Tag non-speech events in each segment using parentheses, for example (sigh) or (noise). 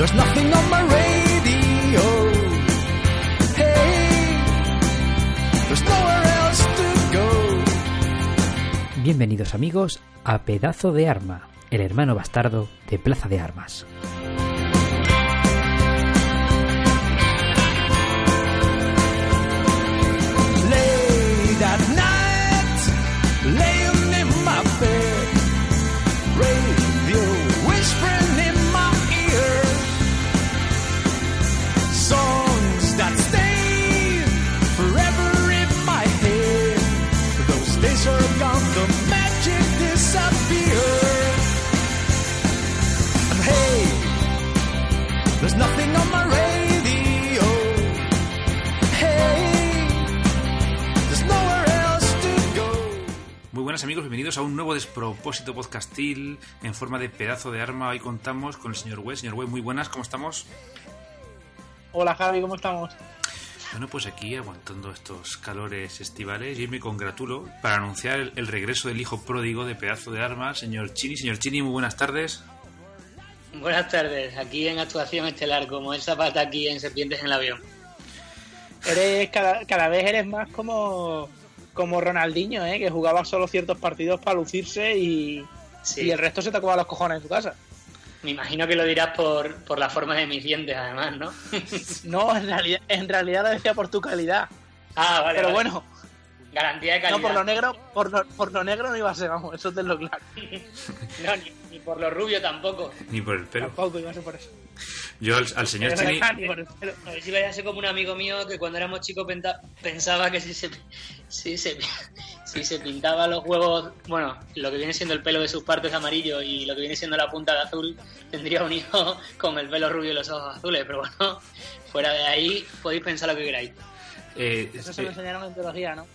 There's nothing on my radio. Hey, there's nowhere else to go. Bienvenidos amigos a Pedazo de Arma, el hermano bastardo de Plaza de Armas. Buenas amigos, bienvenidos a un nuevo despropósito podcastil en forma de pedazo de arma. Hoy contamos con el señor Wes. Señor Wes, muy buenas, ¿cómo estamos? Hola Javi, ¿cómo estamos? Bueno, pues aquí aguantando estos calores estivales y me congratulo para anunciar el, el regreso del hijo pródigo de pedazo de arma, señor Chini. Señor Chini, muy buenas tardes. Buenas tardes, aquí en actuación estelar, como el Zapata aquí en Serpientes en el Avión. Eres cada, cada vez eres más como, como Ronaldinho, ¿eh? que jugaba solo ciertos partidos para lucirse y, Sí. y el resto se te acaba los cojones en tu casa. Me imagino que lo dirás por, por la forma de mis dientes, además, ¿no? (laughs) No, en realidad, en realidad lo decía por tu calidad. ah, vale. Pero vale. bueno, Garantía de calidad. no por lo negro, por lo, por lo negro no iba a ser, vamos, eso te lo claro. (laughs) No, ni, ni por lo rubio tampoco. Ni por el pelo. Tampoco iba a ser por eso. Yo al, al señor Chini... ni por el pelo. A ver si vaya a ser como un amigo mío que cuando éramos chicos pensaba que si se, si, se, si se pintaba los huevos, bueno, lo que viene siendo el pelo de sus partes amarillo y lo que viene siendo la punta de azul, tendría un hijo (laughs) con el pelo rubio y los ojos azules. Pero bueno, fuera de ahí podéis pensar lo que queráis. eh, Eso se lo enseñaron en teología, ¿no?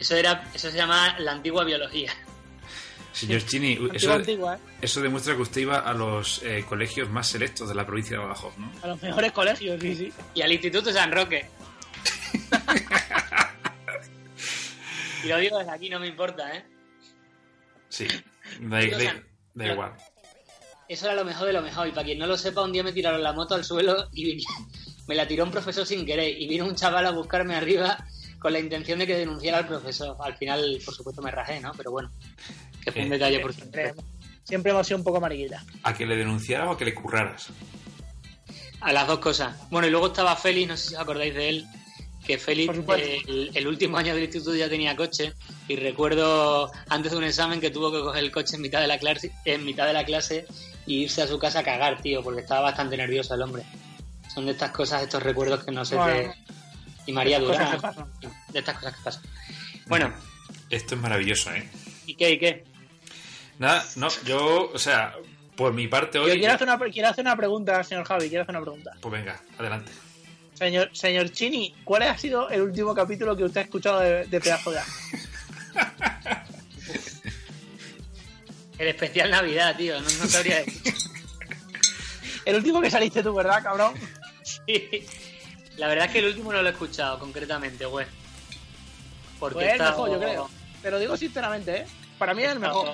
Eso era, eso se llama la antigua biología. Señor Chini, Antigua, eso, antigua, ¿eh? eso demuestra que usted iba a los eh, colegios más selectos de la provincia de Badajoz, ¿no? A los mejores colegios, sí, sí. Y al Instituto San Roque. (laughs) y lo digo desde aquí, no me importa, ¿eh? Sí, da, da- da igual. Eso era lo mejor de lo mejor. Y para quien no lo sepa, un día me tiraron la moto al suelo y (laughs) me la tiró un profesor sin querer. Y vino un chaval a buscarme arriba con la intención de que denunciara al profesor. Al final, por supuesto, me rajé, ¿no? Pero bueno, que fue un detalle por Siempre, siempre hemos sido un poco mariquitas. ¿A que le denunciara o a que le curraras? A las dos cosas. Bueno, y luego estaba Félix, no sé si os acordáis de él, que Félix el, el último año del instituto ya tenía coche y recuerdo antes de un examen que tuvo que coger el coche en mitad de la clase, en mitad de la clase y irse a su casa a cagar, tío, porque estaba bastante nervioso el hombre. Son de estas cosas, estos recuerdos que no se Bueno. te... Y María Durán, de estas cosas que pasan. Bueno, Esto es maravilloso, ¿eh? ¿y qué? ¿Y qué? Nada, no, yo, o sea, por mi parte Yo hoy... quiero hacer, una, quiero hacer una pregunta, señor Javi, quiero hacer una pregunta. Pues venga, adelante. Señor, señor Chini, ¿cuál ha sido el último capítulo que usted ha escuchado de, de Pedazo de? (laughs) El especial Navidad, tío, no, no sabría decir. El último que saliste tú, ¿verdad, cabrón? Sí. La verdad es que el último no lo he escuchado concretamente, güey. Porque Pues he el mejor, estado- yo creo. Te lo digo sinceramente, ¿eh? Para mí es el mejor.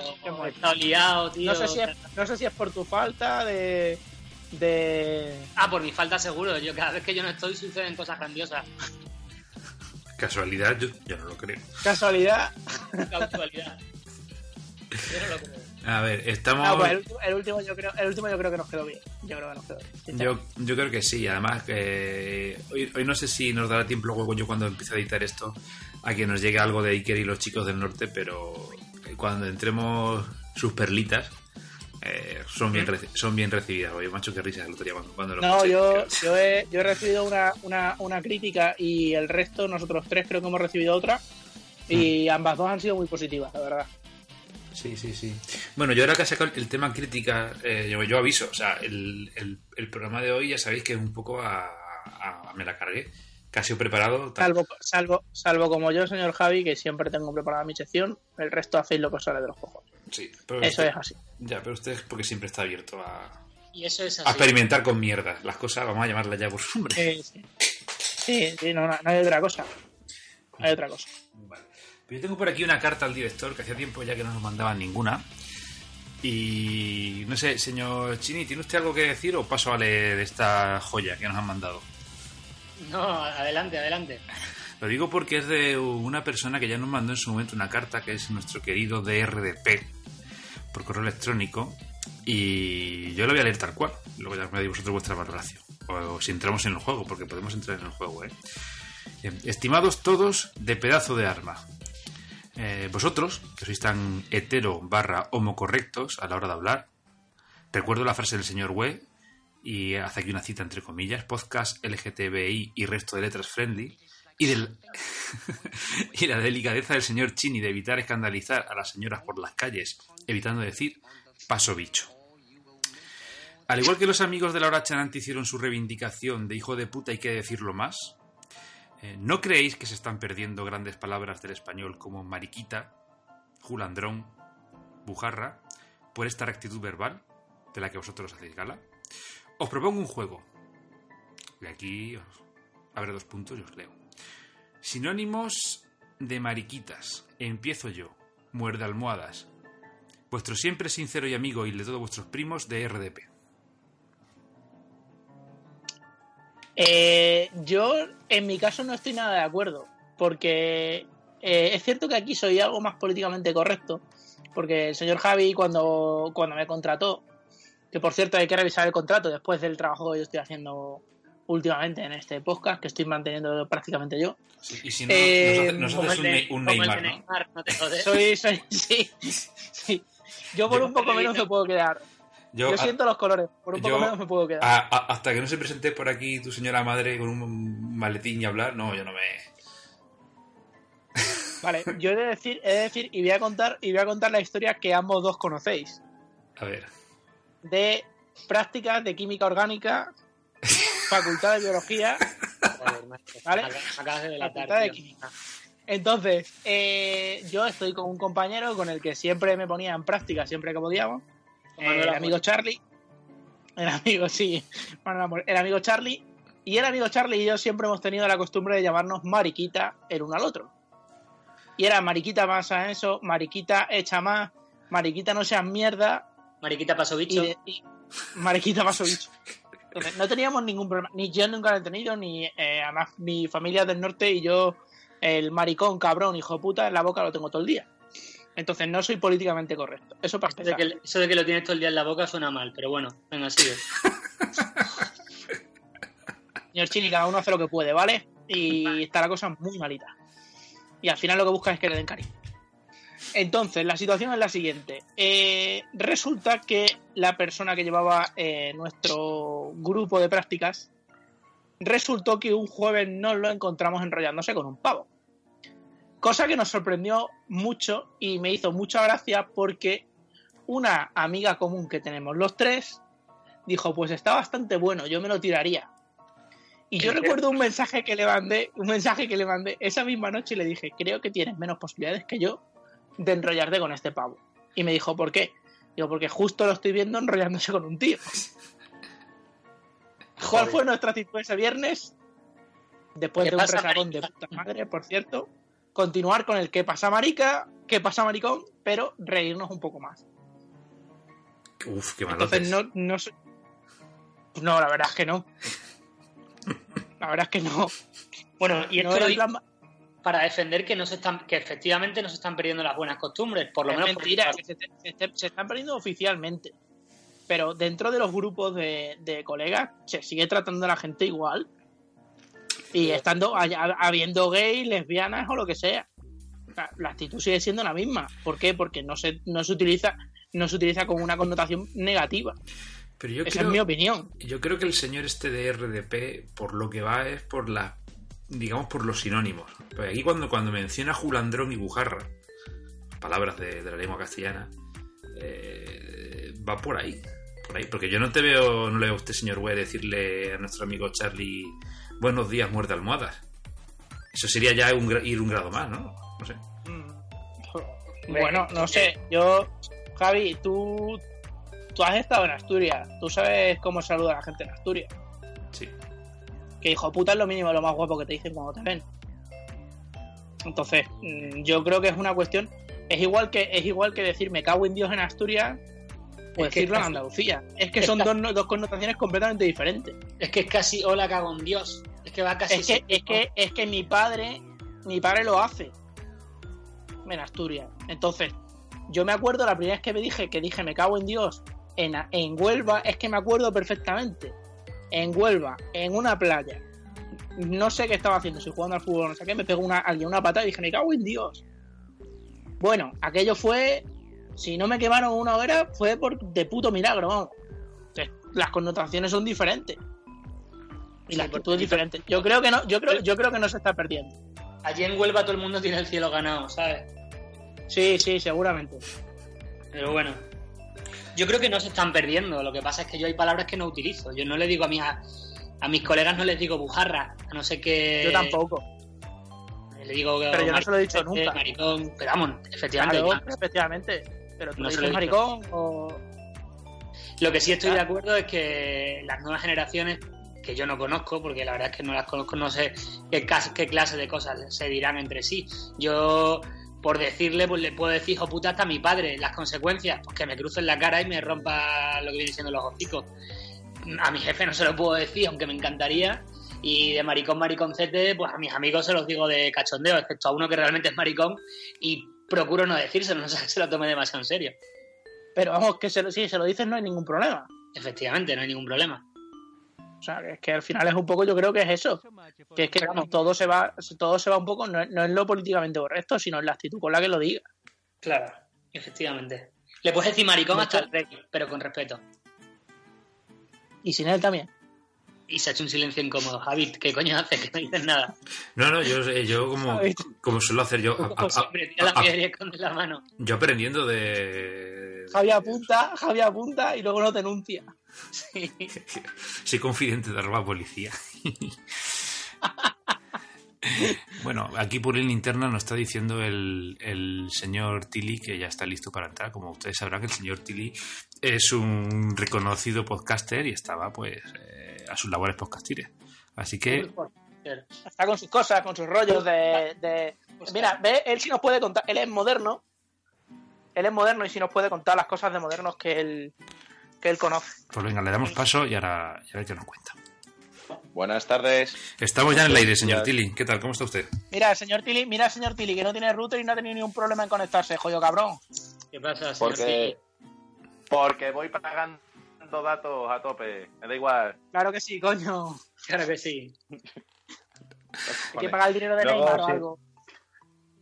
Estado liado, tío. No sé si es, no sé si es por tu falta de... de... Ah, por mi falta seguro. Yo cada vez que yo no estoy suceden cosas grandiosas. Casualidad, yo, yo no lo creo. casualidad. Causalidad. Yo no lo creo. A ver, estamos... No, pues el, último- el último yo creo, el último yo creo que nos quedó bien. Yo creo que nos quedó bien. Yo, yo creo que sí, además que hoy, hoy no sé si nos dará tiempo luego yo cuando empiece a editar esto a que nos llegue algo de Iker y los chicos del norte, pero cuando entremos sus perlitas eh, son, bien reci- son bien recibidas. Oye, macho, qué risa el otro día cuando, cuando lo No, escuché. yo, yo, he, yo he recibido una, una, una crítica y el resto, nosotros tres creo que hemos recibido otra. Y ambas dos han sido muy positivas, la verdad. Sí, sí, sí. Bueno, yo ahora que ha sacado el tema crítica, eh, yo, yo aviso, o sea, el, el- el programa de hoy ya sabéis que es un poco a, a- me la cargué. Casi preparado. tal- Salvo, salvo, salvo como yo, señor Javi, que siempre tengo preparada mi sección, el resto hacéis lo que os sale de los cojones. Sí, pero Eso usted- es así. Ya, pero usted es porque siempre está abierto a, Y eso es a así. experimentar con mierdas. Las cosas, vamos a llamarlas ya por su nombre. Sí, sí. Sí, sí, no, no, no hay otra cosa. No hay otra cosa. Vale. Pero yo tengo por aquí una carta al director que hacía tiempo ya que no nos mandaban ninguna. Y no sé, señor Chini, ¿tiene usted algo que decir o paso a leer esta joya que nos han mandado? No, adelante, adelante. Lo digo porque es de una persona que ya nos mandó en su momento una carta, que es nuestro querido DRDP, por correo electrónico. Y yo lo voy a leer tal cual. Luego ya me deis vosotros vuestra valoración. O, si entramos en el juego, porque podemos entrar en el juego, ¿eh? Estimados todos de pedazo de arma. Eh, vosotros, que sois tan hetero barra homocorrectos a la hora de hablar, recuerdo la frase del señor Wee, y hace aquí una cita entre comillas, podcast LGTBI y resto de letras friendly, y, del, (laughs) y la delicadeza del señor Chini de evitar escandalizar a las señoras por las calles, evitando decir paso bicho. Al igual que los amigos de la hora chanante hicieron su reivindicación de hijo de puta hay que decirlo más, eh, ¿no creéis que se están perdiendo grandes palabras del español como mariquita, julandrón, bujarra, por esta rectitud verbal de la que vosotros hacéis gala? Os propongo un juego. Y aquí os abre dos puntos y os leo. Sinónimos de mariquitas. Empiezo yo. Muerde almohadas. Vuestro siempre sincero y amigo y de todos vuestros primos de RDP. Eh, yo, en mi caso, no estoy nada de acuerdo. Porque eh, es cierto que aquí soy algo más políticamente correcto. Porque el señor Javi, cuando, cuando me contrató, que por cierto hay que revisar el contrato después del trabajo que yo estoy haciendo últimamente en este podcast, que estoy manteniendo prácticamente yo. Y si no, Eh, nos hace- nos Como haces el un, Neymar, ¿no? Neymar, no te (laughs) jodes. Soy, soy, sí, sí. Yo por Yo- un poco menos me puedo quedar. Yo, Yo a- siento los colores, por un poco yo- menos me puedo quedar. a- a- hasta que no se presente por aquí tu señora madre con un maletín y hablar, no, yo no me... (laughs) Vale, yo he de decir, he de decir, y voy a contar, y voy a contar la historia que ambos dos conocéis. A ver. De prácticas de química orgánica, (laughs) facultad de biología. ¿Vale? Acabas- de delatar, facultad de química. Entonces, eh, yo estoy con un compañero con el que siempre me ponía en práctica, siempre que podíamos. El amigo Charlie. El amigo, sí. El amigo Charlie. Y el amigo Charlie y yo siempre hemos tenido la costumbre de llamarnos mariquita el uno al otro. Y era mariquita más a eso, mariquita echa más, mariquita no seas mierda Mariquita paso y, bicho. de- y mariquita más o bicho. Entonces, no teníamos ningún problema. Ni yo nunca lo he tenido, ni eh, además mi familia del norte y yo, el maricón, cabrón, hijo de puta, en la boca lo tengo todo el día. Entonces no soy políticamente correcto. Eso para Eso de, que, eso de que lo tienes todo el día en la boca suena mal, pero bueno, venga, sigue. (laughs) Señor Chini, cada uno hace lo que puede, ¿vale? Y está la cosa muy malita. Y al final lo que buscan es que le den cariño. Entonces, la situación es la siguiente. Eh, resulta que la persona que llevaba eh, nuestro grupo de prácticas resultó que un jueves nos lo encontramos enrollándose con un pavo. Cosa que nos sorprendió mucho y me hizo mucha gracia porque una amiga común que tenemos los tres dijo, pues está bastante bueno, yo me lo tiraría. Y yo recuerdo un mensaje que le mandé, un mensaje que le mandé esa misma noche y le dije, creo que tienes menos posibilidades que yo de enrollarte con este pavo. Y me dijo, ¿por qué? Digo, porque justo lo estoy viendo enrollándose con un tío. (laughs) ¿Cuál fue nuestra actitud ese viernes? Después ¿Qué de un resacón de puta madre, por cierto. Continuar con el que pasa marica, que pasa maricón, pero reírnos un poco más. Uf, qué malotes. Entonces no, no sé- pues no, la verdad es que no. La verdad es que no. Bueno, y No esto era lo en plan- para defender que no se están, que efectivamente no se están perdiendo las buenas costumbres, por lo es menos por- mentira, que se, se- se- se están perdiendo oficialmente. Pero dentro de los grupos de, de colegas se sigue tratando a la gente igual. Y estando habiendo gays, lesbianas o lo que sea. La, la actitud sigue siendo la misma. ¿Por qué? Porque no se, no se utiliza no se utiliza con una connotación negativa. Pero yo Esa creo, es mi opinión. yo creo que el señor este de RDP, por lo que va, es por la digamos por los sinónimos. Porque aquí cuando, cuando menciona Julandrón y Bujarra, palabras de, de la lengua castellana, eh, va por ahí. Por ahí. Porque yo no te veo, no le veo a usted, señor Webb, decirle a nuestro amigo Charlie, buenos días, muerde almohadas. Eso sería ya un ir un grado más, ¿no? No sé. Bueno, no sé, yo, Javi, tú, tú has estado en Asturias, tú sabes cómo saluda a la gente en Asturias. Sí. Que hijo puta es lo mínimo, lo más guapo que te dicen cuando te ven. Entonces, mm, yo creo que es una cuestión, es igual que es igual que decir me cago en Dios en Asturias o Es que decirlo en Andalucía. Es que es son dos, dos connotaciones completamente diferentes. Es que es casi hola cago en Dios. Es que va casi. Es que, es que, es que mi padre, mi padre lo hace en Asturias. Entonces, yo me acuerdo la primera vez que me dije que dije me cago en Dios en, en Huelva, es que me acuerdo perfectamente. En Huelva, en una playa. No sé qué estaba haciendo, si jugando al fútbol o no sé qué, me pegó una, alguien una patada y dije, me cago en Dios. Bueno, aquello fue, si no me quemaron una hoguera, fue por de puto milagro, vamos. Las connotaciones son diferentes. Y Sí, la actitud es diferente. Yo creo que no, yo creo, yo creo que no se está perdiendo. Allí en Huelva todo el mundo tiene el cielo ganado, ¿sabes? Sí, sí, seguramente. Pero bueno. Yo creo que no se están perdiendo. Lo que pasa es que yo hay palabras que no utilizo. Yo no le digo a mis, a, a mis colegas, no les digo bujarra. A no ser que. Yo tampoco. Le digo. Pero yo no se lo he dicho maricón, nunca. Maricón. Pero vamos, efectivamente. Claro, efectivamente. Pero tú No le dices maricón o. Lo que sí estoy de acuerdo es que las nuevas generaciones, que yo no conozco, porque la verdad es que no las conozco, no sé qué, qué clase de cosas se dirán entre sí. Yo, por decirle, pues le puedo decir, hijo puta, hasta a mi padre. Las consecuencias, pues que me cruce en la cara y me rompa lo que viene siendo los hocicos. A mi jefe no se lo puedo decir, aunque me encantaría. Y de maricón, mariconcete, pues a mis amigos se los digo de cachondeo, excepto a uno que realmente es maricón y procuro no decírselo, (laughs) no se lo tome demasiado en serio. Pero vamos, que se lo, si se lo dices no hay ningún problema. Efectivamente, no hay ningún problema. O sea, que es que al final es un poco, yo creo que es eso. Que es que vamos, todo se va, todo se va un poco, no, es- no es lo políticamente correcto, sino en la actitud con la que lo diga. Claro, efectivamente. Le puedes decir maricón hasta el rey, pero con respeto. Y sin él también. Y se ha hecho un silencio incómodo. Javi, ¿qué coño haces? Que no dices nada. No, no, yo, eh, yo como, como suelo hacer yo, a- a- siempre, tira la a- a- piedra y esconde la mano. yo aprendiendo de... Javi apunta, Javi apunta y luego no denuncia. Sí. (laughs) Soy confidente de arroba policía. (laughs) bueno, aquí por el interna nos está diciendo el, el señor Tilly que ya está listo para entrar. Como ustedes sabrán, el señor Tilly es un reconocido podcaster y estaba pues eh, a sus labores podcastiles. Así que Está con sus cosas, con sus rollos de. de- Mira, ve, él sí nos puede contar. Él es moderno. Él es moderno y sí nos puede contar las cosas de modernos que él, que él conoce. Pues venga, le damos paso y ahora ya ve que nos cuenta. Buenas tardes. Estamos ya en el aire, señor. Tilly. ¿Qué tal? ¿Cómo está usted? Mira, señor Tilly, mira, señor Tilly, que no tiene router y no ha tenido ningún problema en conectarse, joyo cabrón. ¿Qué pasa, señor Porque, porque voy pagando datos a tope. Me da igual. Claro que sí, coño. Tilly? Claro que sí. Hay que pagar el dinero de Luego, Neymar o sí. algo.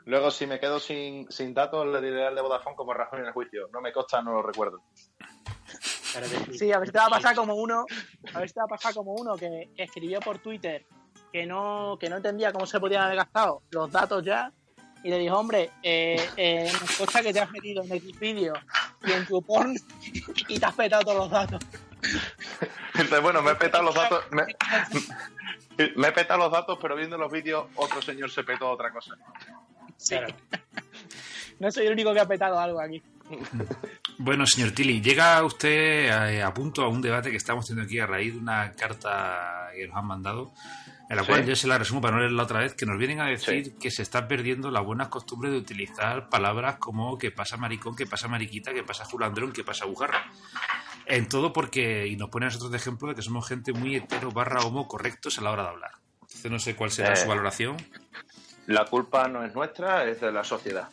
Luego, si me quedo sin, sin datos, le diré al de Vodafone como Rajoy en el juicio. No me consta, no lo recuerdo. Sí. A ver si te va a pasar como uno, a ver si te va a pasar como uno que escribió por Twitter que no, que no entendía cómo se podían haber gastado los datos ya y le dijo, hombre, eh, eh, consta que te has metido en Xvideo y en tu porn y te has petado todos los datos. Entonces, bueno, me he petado los datos. Me, me he petado los datos, pero viendo los vídeos, otro señor se petó otra cosa. Sí. Claro. No soy el único que ha petado algo aquí. Bueno, señor Tilly, llega usted a, a punto a un debate que estamos teniendo aquí a raíz de una carta que nos han mandado, en la Sí. cual yo se la resumo para no leerla otra vez, que nos vienen a decir Sí. que se está perdiendo las buenas costumbres de utilizar palabras como que pasa maricón, que pasa mariquita, que pasa julandrón, que pasa bujarra. En todo porque, y nos pone a nosotros de ejemplo de que somos gente muy hetero barra homo correctos a la hora de hablar. Entonces no sé cuál será Eh. su valoración. La culpa no es nuestra, es de la sociedad.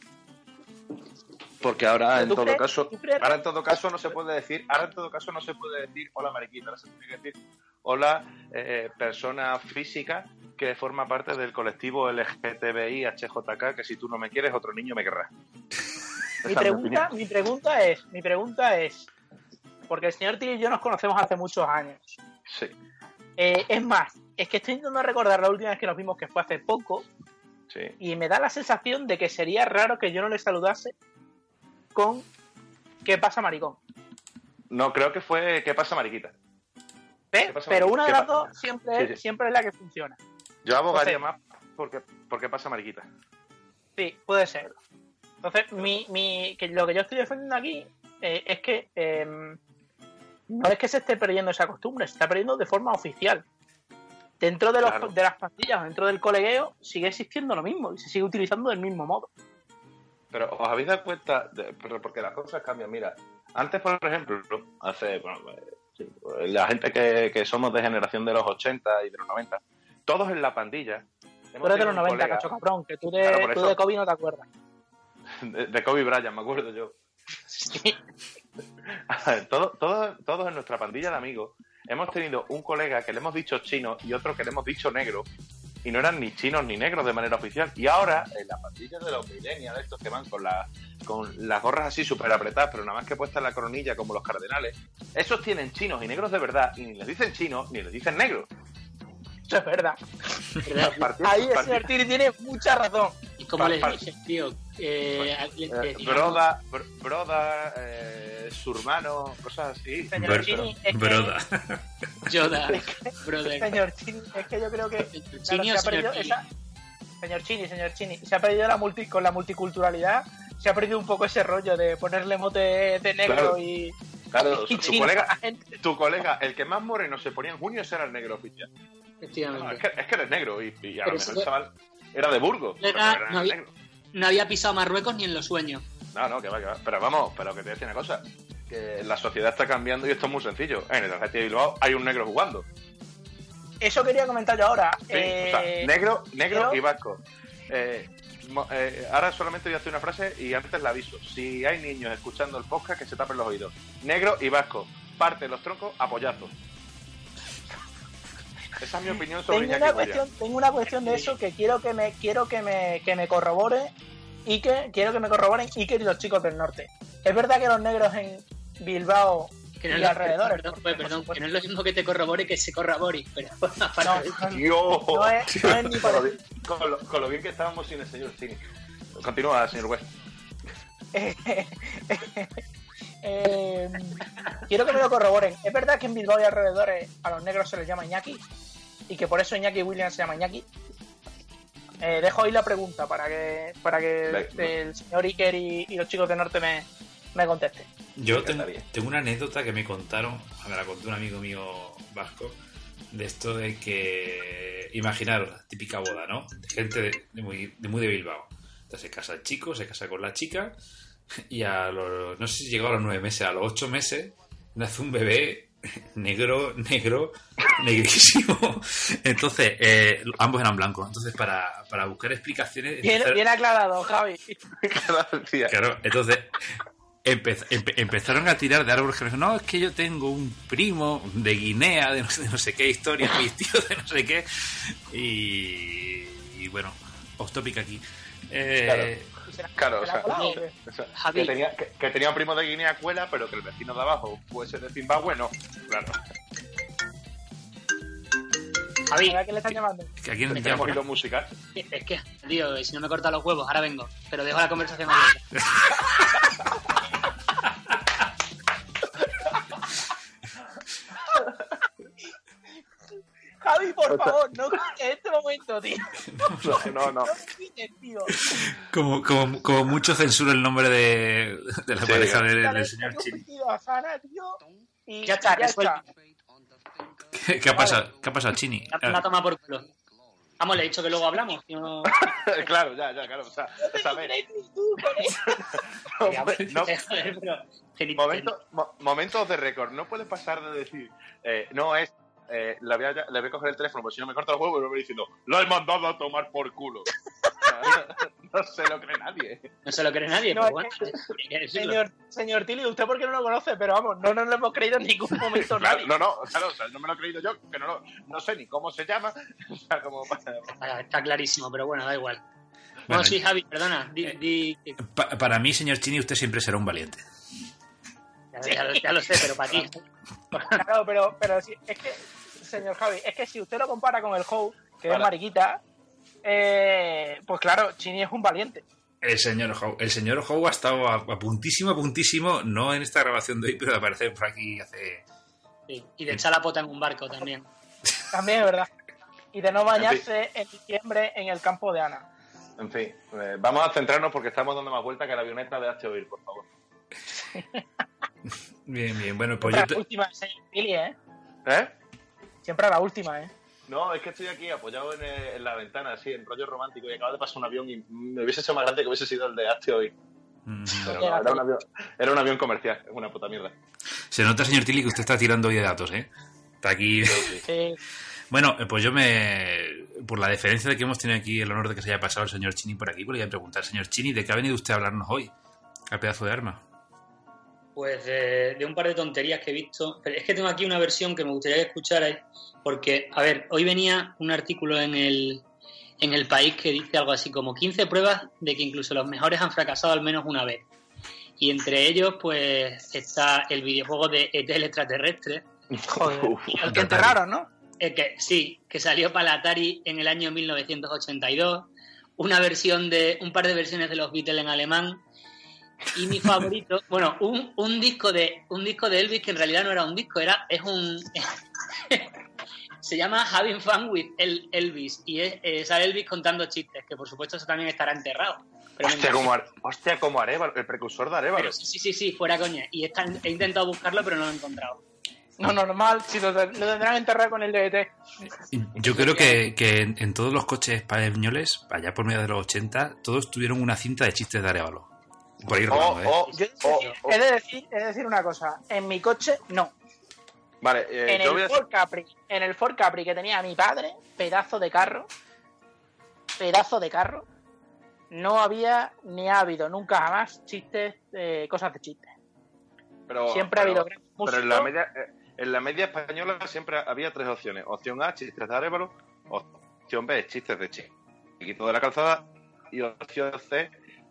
Porque ahora, ¿Pero en todo crees- caso, ahora en todo caso no se puede decir, ahora en todo caso no se puede decir hola mariquita, ahora se tiene que decir hola eh, persona física que forma parte del colectivo LGTBI HJK, que si tú no me quieres, otro niño me querrá. (laughs) Mi pregunta, mi pregunta es, mi pregunta es, porque el señor Tilly y yo nos conocemos hace muchos años. Sí. Eh, es más, es que estoy intentando recordar la última vez que nos vimos, que fue hace poco, Sí. y me da la sensación de que sería raro que yo no le saludase con ¿Qué pasa, maricón? No, creo que fue ¿Qué pasa, mariquita? ¿Ves? ¿Qué pasa, Pero una de ¿Qué las dos siempre, Sí, es- sí. siempre es la que funciona. Yo abogaría Entonces- más porque, porque pasa mariquita. Sí, puede ser. Entonces, mi, mi, que lo que yo estoy defendiendo aquí eh, es que eh, no es que se esté perdiendo esa costumbre, se está perdiendo de forma oficial. Dentro de, los, Claro. de las pandillas, dentro del colegueo, sigue existiendo lo mismo y se sigue utilizando del mismo modo. Pero os habéis dado cuenta, de- pero porque las cosas cambian. Mira, antes, por ejemplo, hace bueno, eh, sí, la gente que, que somos de generación de los 80 y de los 90, todos en la pandilla. Tú eres de los un 90, colega- cacho cabrón, que tú de, Claro, tú eso. de COVID no te acuerdas. De, de Kobe Bryant, me acuerdo yo. Sí. (laughs) Todo- todo- todos en nuestra pandilla de amigos hemos tenido un colega que le hemos dicho chino y otro que le hemos dicho negro y no eran ni chinos ni negros de manera oficial. Y ahora, en la pandilla de los millennials, estos que van con, la- con las gorras así súper apretadas, pero nada más que puesta en la coronilla como los cardenales, esos tienen chinos y negros de verdad y ni les dicen chinos ni les dicen negros. Eso es verdad. ¿Verdad? (laughs) Parti- Ahí el parti- señor Tiri tiene mucha razón. ¿Y cómo Pa- les dices, tío? Eh, eh, broda, br- broda, eh, su hermano, cosas así. Señor Bro- Chini, es que, Broda. (laughs) Yoda, (laughs) brother. señor Chini, es que yo creo que claro, se o ha señor perdido Chini? esa- señor Chini, señor Chini, se ha perdido la multi, con la multiculturalidad, se ha perdido un poco ese rollo de ponerle mote de negro Claro. y, Claro, y tu colega, gente. tu colega, el que más moreno se ponía en junio, ese era el negro oficial. No, es, que, es que eres negro y, y a Pero lo mejor eso- el chaval era de Burgos. pero Era- era no había- negro. No había pisado Marruecos ni en los sueños. No, no, que va, que va. Pero vamos, pero que te decía una cosa. Que la sociedad está cambiando y esto es muy sencillo. En el de Bilbao hay un negro jugando. Eso quería comentar yo ahora. Sí, o sea, Eh, negro, negro pero- y vasco. Eh, eh, ahora solamente voy a hacer una frase y antes la aviso. Si hay niños escuchando el podcast, que se tapen los oídos. Negro y vasco. Parte los troncos a pollazos. Esa es mi opinión sobre tengo una cuestión, tengo una cuestión de eso que quiero que me quiero que me que me corrobore y que quiero que me corroboren Iker y los chicos del norte. Es verdad que los negros en Bilbao Que no y alrededores, perdón, pues, perdón, supuesto. que no es lo mismo que te corrobore que se corrobore. Pero (laughs) no, Dios. no es, no es ni (laughs) con, lo con lo- con lo bien que estábamos sin el señor Cine. Continúa, señor West. (laughs) Eh, quiero que me lo corroboren. ¿Es verdad que en Bilbao y alrededores a los negros se les llama Iñaki? Y que por eso Iñaki Williams se llama Iñaki. Eh, dejo ahí la pregunta para que para que Ve- el señor Iker y, y los chicos de Norte me, me contesten. Yo Me tengo, tengo una anécdota que me contaron, me la contó un amigo mío vasco, de esto de que, imaginaros, la típica boda, ¿no? De gente de, de muy, de muy de Bilbao. Entonces se casa el chico, se casa con la chica, y a los, no sé si llegó a los nueve meses, a los ocho meses, nace un bebé (laughs) negro, negro, (laughs) negrísimo. Entonces, eh, ambos eran blancos. Entonces, para, para buscar explicaciones... Bien, aclarado, Javi. Claro, entonces empe- empe- empezaron a tirar de árboles que me dijeron, no, es que yo tengo un primo de Guinea, de no sé, de no sé qué historia, (laughs) mis tíos de no sé qué. Y, y bueno, off topic aquí. Eh, Claro, o ¿Se la sea, o o sea, que, tenía, que, que tenía un primo de Guinea Cuela, pero que el vecino de abajo fuese de Zimbabue, no. Claro. Javi, ¿A quién le están llamando? que aquí nos Tenemos llaman- hilo musical. es que, tío, si no me corta los huevos, ahora vengo. Pero dejo la conversación (laughs) abierta. Javi, por O sea- favor, no en este momento, tío. No, no, no. Como, como, como mucho censura el nombre de, de la Sí, pareja ya. de- del señor tío. Y Ya está, resuelto. ¿Qué, qué ha pasado? ¿Qué ha pasado, Chini? Una, una toma por culo. Vamos, le he dicho que luego hablamos. no- (laughs) claro, ya, ya, claro. O sea, (laughs) (laughs) momentos de récord. No puedes pasar de decir, eh, no es. Eh, le, voy a, le voy a coger el teléfono, porque si no me corta los huevos, y me voy diciendo, lo he mandado a tomar por culo. (laughs) No se lo cree nadie. No se lo cree nadie, No, pero es bueno, que- hay que decirlo. Señor, señor Tilly, usted porque no lo conoce, pero vamos, no nos lo hemos creído en ningún (laughs) momento Claro, nadie. no, no, claro, o sea, no me lo he creído yo, que no, lo- no sé ni cómo se llama. (laughs) O sea, como. Ah, Está clarísimo, pero bueno, da igual. Bueno, Bueno, sí, Javi, perdona. Di, eh, di- Pa- para mí, señor Chini, usted siempre será un valiente. ya, ya lo, ya lo sé, pero para ti. Claro, pero, pero sí, es que, señor Javi, es que si usted lo compara con el Howe, que es mariquita, eh, pues claro, Chini es un valiente. El señor Howe. El señor Howe ha estado a, a puntísimo, a puntísimo, no en esta grabación de hoy, pero de aparecer por aquí hace... Sí, Y de echar la pota en un barco también. (laughs) También es verdad. Y de no bañarse en diciembre en el campo de Ana. En fin, eh, vamos a centrarnos porque estamos dando más vuelta que la avioneta de H. por favor. (laughs) Bien, bien. Bueno, pues yo... te- la última, señor Billy, ¿eh? ¿Eh? Siempre a la última, ¿eh? No, es que estoy aquí apoyado en, eh, en la ventana, así, en rollo romántico, y acaba de pasar un avión y me hubiese hecho más grande que hubiese sido el de H. hoy. Mm. Pero no, era un avión, era un avión comercial, es una puta mierda. Se nota, señor Tilly, que usted está tirando hoy de datos, ¿eh? Está aquí... Sí. Bueno, eh, pues yo me... Por la deferencia de que hemos tenido aquí el honor de que se haya pasado el señor Chini por aquí, pues le voy a preguntar, señor Chini, ¿de qué ha venido usted a hablarnos hoy? Al pedazo de arma. Pues de, de un par de tonterías que he visto. Pero es que tengo aquí una versión que me gustaría que escucharais. Porque, a ver, hoy venía un artículo en el, en el país que dice algo así como 15 pruebas de que incluso los mejores han fracasado al menos una vez. Y entre ellos, pues, está el videojuego de ET el extraterrestre. Joder. El que enterraron, ¿no? Eh, que, sí, que salió para la Atari en el año 1982. Una versión de. un par de versiones de los Beatles en alemán. Y mi favorito, bueno, un, un disco de un disco de Elvis que en realidad no era un disco, era es un (laughs) se llama Having Fun with El- Elvis y es, eh, sale Elvis contando chistes, que por supuesto eso también estará enterrado. Pero Hostia, como, hostia, como Arevalo, el precursor de Arevalo. Pero sí, sí, sí, sí, fuera coña. Y está- he intentado buscarlo, pero no lo he encontrado. No, normal, si lo, lo tendrán enterrado con el DDT. Yo creo que, que en, en todos los coches españoles, allá por medio de los 80, todos tuvieron una cinta de chistes de Arevalo. Por Oh, ¿eh? oh, oh, oh. he, de decir, he de decir una cosa, en mi coche no. Vale, eh, en yo voy a el Ford Capri, en el Ford Capri que tenía mi padre, pedazo de carro, pedazo de carro, no había ni ha habido nunca jamás chistes, eh, cosas de chistes. pero, Siempre ha habido gran Pero en la, media, eh, en la media española siempre había tres opciones. Opción A, chistes de Arevalo. Opción B, chistes de Chiquito de la Calzada. Y opción C,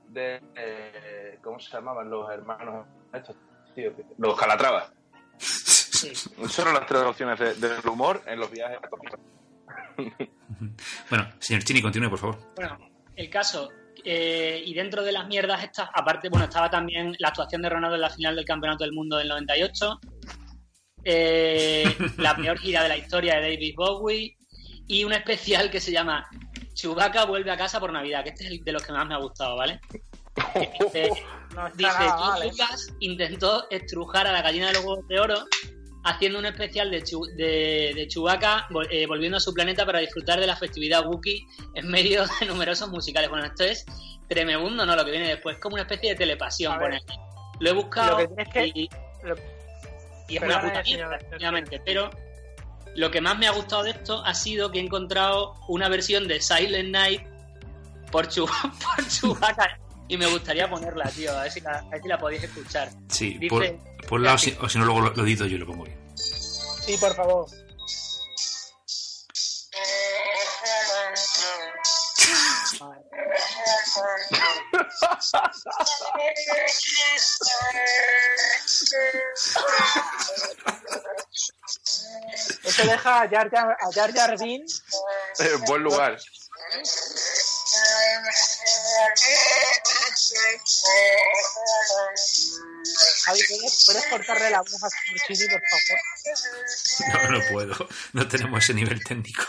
de... eh, ¿Cómo se llamaban los hermanos estos? Tío, que- los Calatrava. Sí. (laughs) Eran las tres opciones de- del humor en los viajes. (laughs) Bueno, señor Chini, continúe, por favor. Bueno, el caso, eh, y dentro de las mierdas estas, aparte, bueno, estaba también la actuación de Ronaldo en la final del Campeonato del Mundo del 98, eh, la peor gira de la historia de David Bowie y un especial que se llama Chewbacca vuelve a casa por Navidad, que este es el de los que más me ha gustado, ¿vale? Dice, (laughs) No dice nada ¿eh? Lucas intentó estrujar a la gallina de los huevos de oro haciendo un especial de, Chu- de, de Chewbacca vol- eh, volviendo a su planeta para disfrutar de la festividad Wookiee en medio de (laughs) numerosos musicales. Bueno, esto es tremendo, ¿no? Lo que viene después, como una especie de telepasión. Pone. Lo he buscado lo que tienes que- y, lo- y es una puta mierda, pero lo que más me ha gustado de esto ha sido que he encontrado una versión de Silent Night por, Chu- (laughs) por Chewbacca (laughs) y me gustaría ponerla, tío, a ver si la, a ver si la podéis escuchar. Sí, Dice- por, ponla o si, o si no luego lo, lo edito yo y lo pongo bien. Sí, por favor. (laughs) Eso deja a Jar Jar, a Jar, Jar Binks Eh, buen lugar. Javi, ¿puedes, puedes cortarle la voz a Chini, por favor? No, no puedo. No tenemos ese nivel técnico.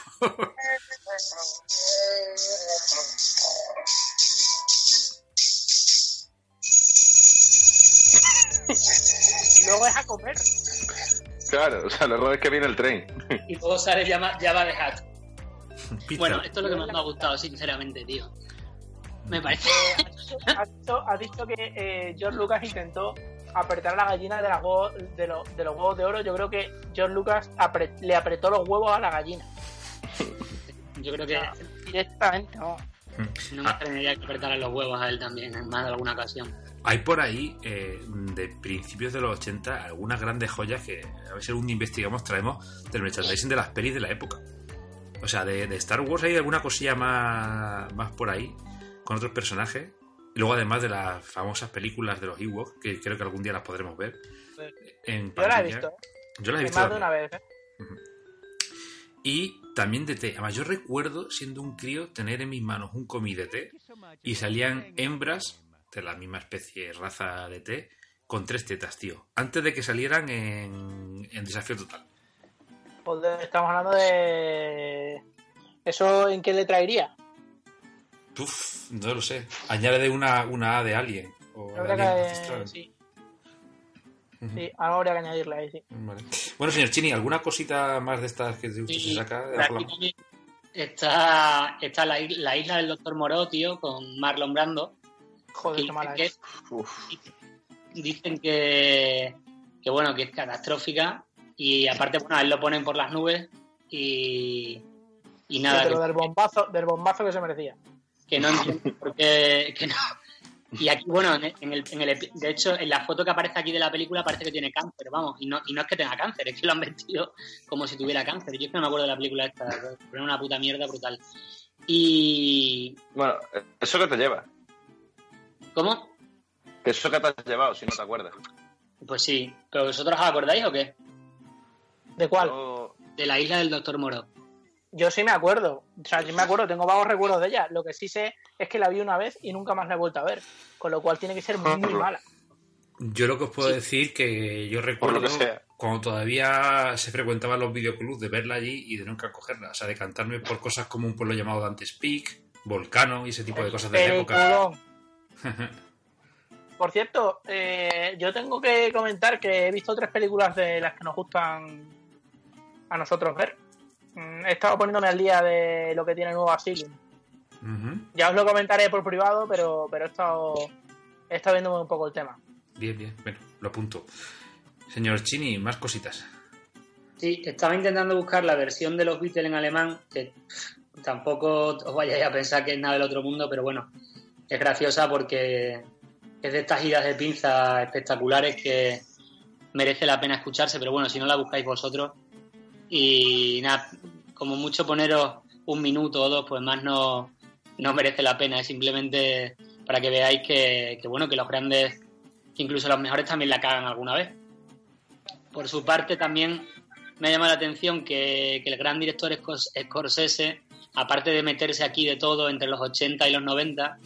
Y luego es a comer. Claro, o sea, el error es que viene el tren. Y luego sale Java, Java de Hat. Pizza. Bueno, esto es lo que más me ha gustado, sinceramente, tío. Me parece. Ha dicho, ha dicho que eh, George Lucas intentó apretar a la gallina de, huevos- de, los- de los huevos de oro. Yo creo que George Lucas apre- le apretó los huevos a la gallina. Yo creo que Directamente, no. no me extrañaría que apretaran los huevos a él también en más de alguna ocasión. Hay por ahí, eh, de principios de los 80, algunas grandes joyas que, a ver si algún día investigamos, traemos del merchandising de las pelis de la época. O sea, de, de Star Wars hay alguna cosilla más, más por ahí, con otros personajes. Y luego, además de las famosas películas de los Ewoks, que creo que algún día las podremos ver. En Yo la he visto. Yo las he visto. más de una vez. ¿eh? Y también de té. Además, yo recuerdo, siendo un crío, tener en mis manos un comí de té y salían hembras de la misma especie, raza de té, con tres tetas, tío. Antes de que salieran en, en Desafío Total. Joder, estamos hablando de. ¿Eso en qué le traería? Uf, no lo sé. Añade una, una A de Alien. O de Alien sí, sí, algo habría que añadirle ahí, sí. Vale. Bueno, señor Chini, ¿alguna cosita más de estas que usted se Y saca? está, está la, la isla del Doctor Moró, tío, con Marlon Brando. Joder, qué mala dicen es. Que, dicen que, que, bueno, que es catastrófica. Y aparte, bueno, a él lo ponen por las nubes y, y Sí, nada, pero que- del bombazo, del bombazo que se merecía. que no entiendo por qué que no. Y aquí, bueno, en el, en el- de hecho, en la foto que aparece aquí de la película parece que tiene cáncer, vamos, y no, y no es que tenga cáncer, es que lo han (laughs) vestido como si tuviera cáncer. Yo es que no me acuerdo de la película esta, pero era una puta mierda brutal. Y... Bueno, eso que te lleva. ¿Cómo? Que eso que te has llevado, si no te acuerdas. Pues sí, pero vosotros os acordáis o qué? ¿De cuál? Yo- De la isla del Doctor Moro. Yo sí me acuerdo. O sea, sí me acuerdo, tengo vagos recuerdos de ella. Lo que sí sé es que la vi una vez y nunca más la he vuelto a ver. Con lo cual tiene que ser muy (laughs) mala. Yo lo que os puedo decir que yo recuerdo cuando todavía se frecuentaban los videoclubs de verla allí y de nunca cogerla. O sea, de cantarme por cosas como un pueblo llamado Dante's Peak, Volcano y ese tipo de cosas de la época. Por cierto, eh, yo tengo que comentar que he visto tres películas de las que nos gustan a nosotros ver. Mm, He estado poniéndome al día de lo que tiene nuevo Asylum. Ya os lo comentaré por privado, pero, pero he estado, he estado viendo un poco el tema. Bien, bien. Bueno, lo apunto. Señor Chini, más cositas. Sí, estaba intentando buscar la versión de los Beatles en alemán, que tampoco os vayáis a pensar que es nada del otro mundo, pero bueno, es graciosa porque es de estas idas de pinza espectaculares que merece la pena escucharse, pero bueno, si no la buscáis vosotros. Y nada, como mucho poneros un minuto o dos, pues más no, no merece la pena, es simplemente para que veáis que, bueno, que los grandes, incluso los mejores también la cagan alguna vez. Por su parte también me ha llamado la atención que, que el gran director Scors- Scorsese, aparte de meterse aquí de todo entre los 80 y los 90,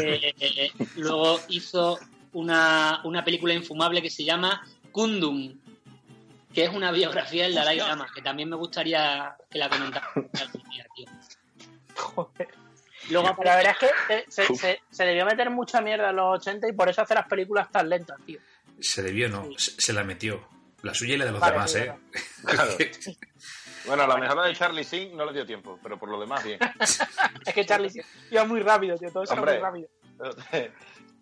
eh, (laughs) eh, luego hizo una, una película infumable que se llama Kundum, que es una biografía del Dalai Lama, que también me gustaría que la comentara. Joder. Luego Pero la verdad es que se, se- se debió meter mucha mierda en los 80 y por eso hace las películas tan lentas, tío. Se debió, ¿no? Se, se la metió. La suya y la de los Vale, demás, sí, ¿eh? (laughs) Claro. Bueno, a la mejor de Charlie Singh no le dio tiempo, pero por lo demás bien. (laughs) Es que Charlie sí, iba muy rápido, tío. Todo eso era muy rápido.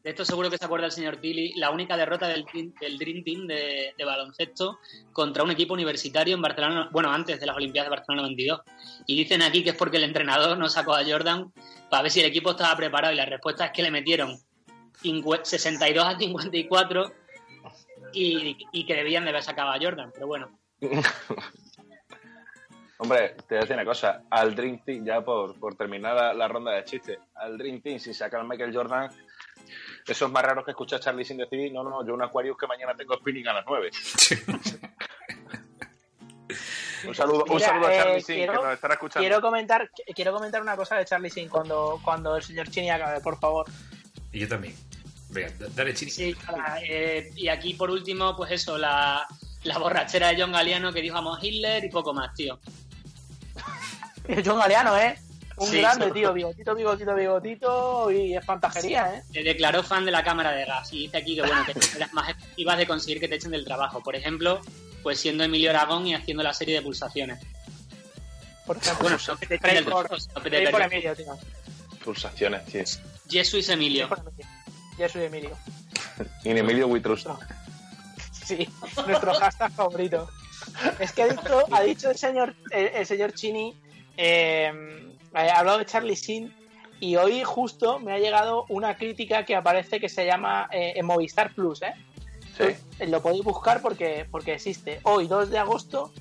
De esto seguro que se acuerda el señor Tilly, la única derrota del, Dream Team de, de baloncesto contra un equipo universitario en Barcelona, bueno, antes de las Olimpiadas de Barcelona 92. Y dicen aquí que es porque el entrenador no sacó a Jordan para ver si el equipo estaba preparado y la respuesta es que le metieron cincu- 62 a 54 y, y que debían de haber sacado a Jordan, pero bueno. (laughs) Hombre, te voy a decir una cosa. Al Dream Team, ya por, por terminar la, la ronda de chistes, al Dream Team, si saca al Michael Jordan, eso es más raro que escuchar a Charlie sin decir, no, no, yo un Aquarius que mañana tengo spinning a las 9. Un saludo, un Mira, saludo a eh, Charlie Sin, quiero- que nos estará escuchando. Quiero comentar, quiero comentar una cosa de Charlie Sin cuando, cuando el señor Chini acabe, por favor. Y yo también. Venga, da- dale, Chini. Sí, eh, y aquí por último, pues eso, la, la borrachera de John Galeano que dijo a Hitler y poco más, tío. John Galeano, ¿eh? Un Sí, grande, sí. tío. Bigotito, bigotito, bigotito y espantajería, ¿eh? Se declaró fan de la cámara de gas y dice aquí que bueno que es de las más efectivas de conseguir que te echen del trabajo. Por ejemplo, pues siendo Emilio Aragón y haciendo la serie de pulsaciones. Por ejemplo. Bueno, no que te echen Pray del por- trabajo. Emilio, tío. Pulsaciones, tío. Jesus Emilio. Por Emilio. (laughs) Y en Emilio Witrus. Sí, (laughs) nuestro hashtag favorito. Es que ha dicho, ha dicho el señor, el, el señor Chini, eh, ha hablado de Charlie Sin y hoy justo me ha llegado una crítica que aparece que se llama eh, en Movistar Plus, ¿eh? Sí. Lo podéis buscar porque, porque existe. Hoy, 2 de agosto,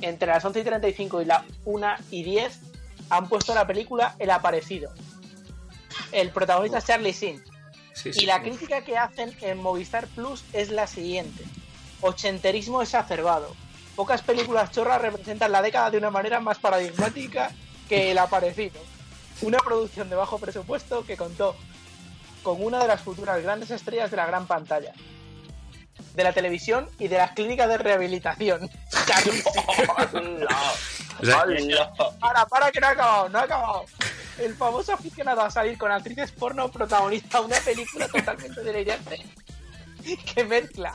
entre las 11 y 35 y la 1 y 10, han puesto la película El Aparecido. El protagonista es Charlie Sin. Sí, Y la crítica que hacen en Movistar Plus es la siguiente. Ochenterismo exacerbado. pocas películas chorras representan la década de una manera más paradigmática que El Aparecido. Una producción de bajo presupuesto que contó con una de las futuras grandes estrellas de la gran pantalla, de la televisión y de las clínicas de rehabilitación. (laughs) (laughs) O sea, Para, para, que no ha acabado, no ha acabado. El famoso aficionado a salir con actrices porno protagoniza una película totalmente delirante que mezcla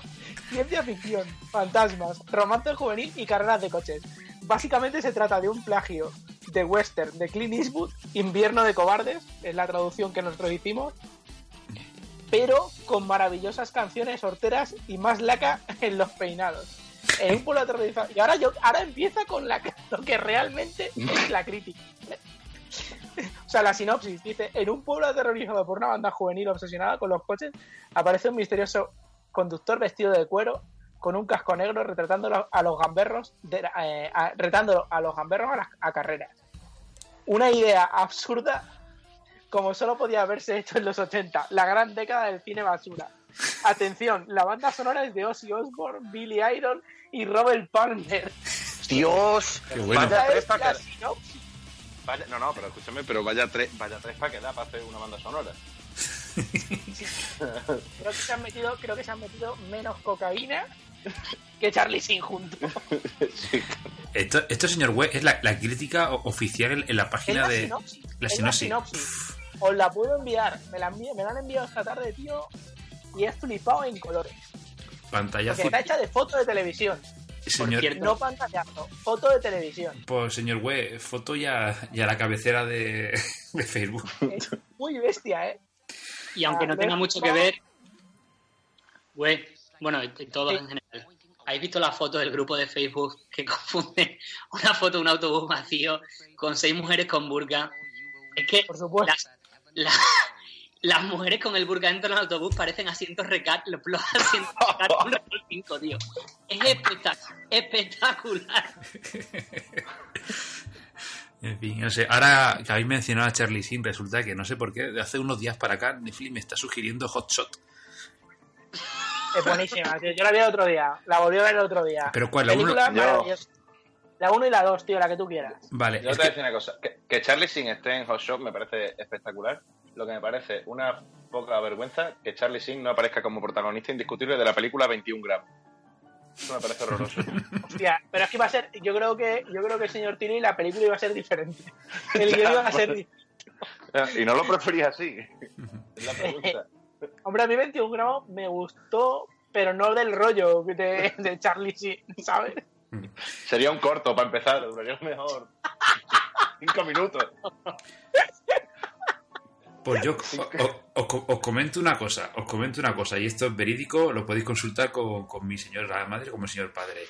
ciencia ficción, fantasmas, romance juvenil y carreras de coches. Básicamente se trata de un plagio de western de Clint Eastwood, Invierno de Cobardes, es la traducción que nosotros hicimos, pero con maravillosas canciones horteras y más laca en los peinados. En un pueblo aterrorizado. Y ahora, yo, ahora empieza con la, lo que realmente es la crítica. O sea, la sinopsis dice: En un pueblo aterrorizado por una banda juvenil obsesionada con los coches, aparece un misterioso conductor vestido de cuero con un casco negro retratándolo a los gamberros, de- eh, a- retando a los gamberros a, las, a carreras. Una idea absurda como solo podía haberse hecho en los 80, la gran década del cine basura. Atención, la banda sonora es de Ozzy Osbourne, Billy Idol y Robert Palmer. Dios, Qué bueno. vaya tres es para que no, no, pero escúchame, pero vaya tres, vaya tres para que da para hacer una banda sonora. Creo que se han metido, creo que se han metido menos cocaína que Charlie Sin junto. Sí. esto, esto, señor Webb, es la, la crítica oficial en, en la página la de. sinopsis. la sinopsis. sinopsis. Os la puedo enviar. Me la, envi- me la han enviado esta tarde, tío. Y es flipado en colores. Pantalla Porque está hecha de foto de televisión. Señor, cierto. No pantallazo. Foto de televisión. pues, señor Webb, foto ya, ya la cabecera de, (laughs) de Facebook. Es muy bestia, ¿eh? Y aunque no Ah, tenga mucho que ver, güey, bueno, y todos Sí. en general. ¿Habéis visto la foto del grupo de Facebook que (laughs) confunde una foto de un autobús vacío con seis mujeres con burka? Es que Por supuesto. las, la- (laughs) las mujeres con el burka dentro del autobús parecen asientos recat, los, los asientos recat con Renault 5, tío. Es espectac- espectacular. (laughs) En fin, no sé. Ahora que habéis mencionado a Charlie Sin, resulta que no sé por qué, de hace unos días para acá, Netflix me está sugiriendo Hot Shot. Es buenísima, tío. Yo la vi el otro día. La volví a ver el otro día. ¿Pero cuál? ¿La uno? Película Yo- maravillosa. La 1 y la 2, tío, la que tú quieras. Vale, Yo te voy a decir una cosa, que, que Charlie Sin esté en Hot Shot me parece espectacular. Lo que me parece una poca vergüenza que Charlie Sin no aparezca como protagonista indiscutible de la película 21 gramos. Eso me parece horroroso. (laughs) Hostia, pero es que iba a ser, yo creo que, yo creo que el señor Tilly la película iba a ser diferente. (laughs) El guion iba a ser diferente. y no lo preferís así. Es la (laughs) pregunta. Hombre, a mí 21 gramos me gustó, pero no del rollo de, de Charlie Sheen, ¿sabes? Sería un corto para empezar, duraría mejor. Cinco minutos. Pues yo os, co- os comento una cosa, os comento una cosa, y esto es verídico, lo podéis consultar con, con mi señora madre como mi señor padre.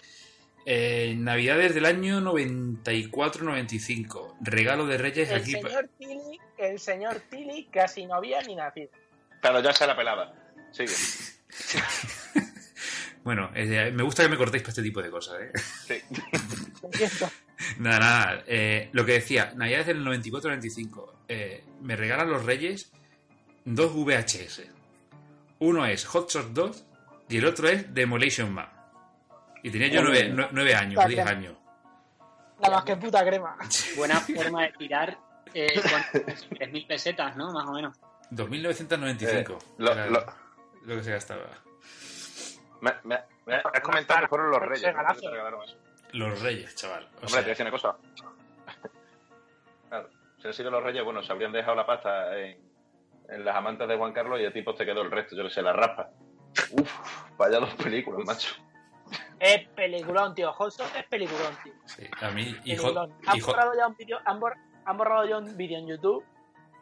Eh, Navidades del año 94-95, regalo de Reyes El aquí. señor Tilly, el señor Tilly casi no había ni nacido. Pero ya se la pelaba. Sigue. (laughs) Bueno, eh, me gusta que me cortéis para este tipo de cosas, ¿eh? Sí. (laughs) Nada, nada. eh, lo que decía, Navidades del 94-95. eh, me regalan los Reyes dos VHS. Uno es Hot Shot 2 y el otro es Demolition Man. Y tenía yo nueve, nue- nueve años, diez años. Nada más que puta crema. (laughs) Buena forma de tirar eh, con 3.000 pesetas, ¿no? Más o menos. 2.995. Eh, lo- lo- lo que se gastaba. Me, me- me has comentado que fueron los reyes. ¿no? Los Reyes, chaval. O Hombre, sea, te voy a decir una cosa. Claro, si han sido los reyes, bueno, se habrían dejado la pasta en, en las amantes de Juan Carlos y a ti pues te quedó el resto, yo le sé, la raspa. Uf, vaya dos películas, macho. Es peliculón, tío. Hot Shot es peliculón, tío. sí, a mí. Hot- Han borrado ya un vídeo, han, bor- han borrado ya un vídeo en YouTube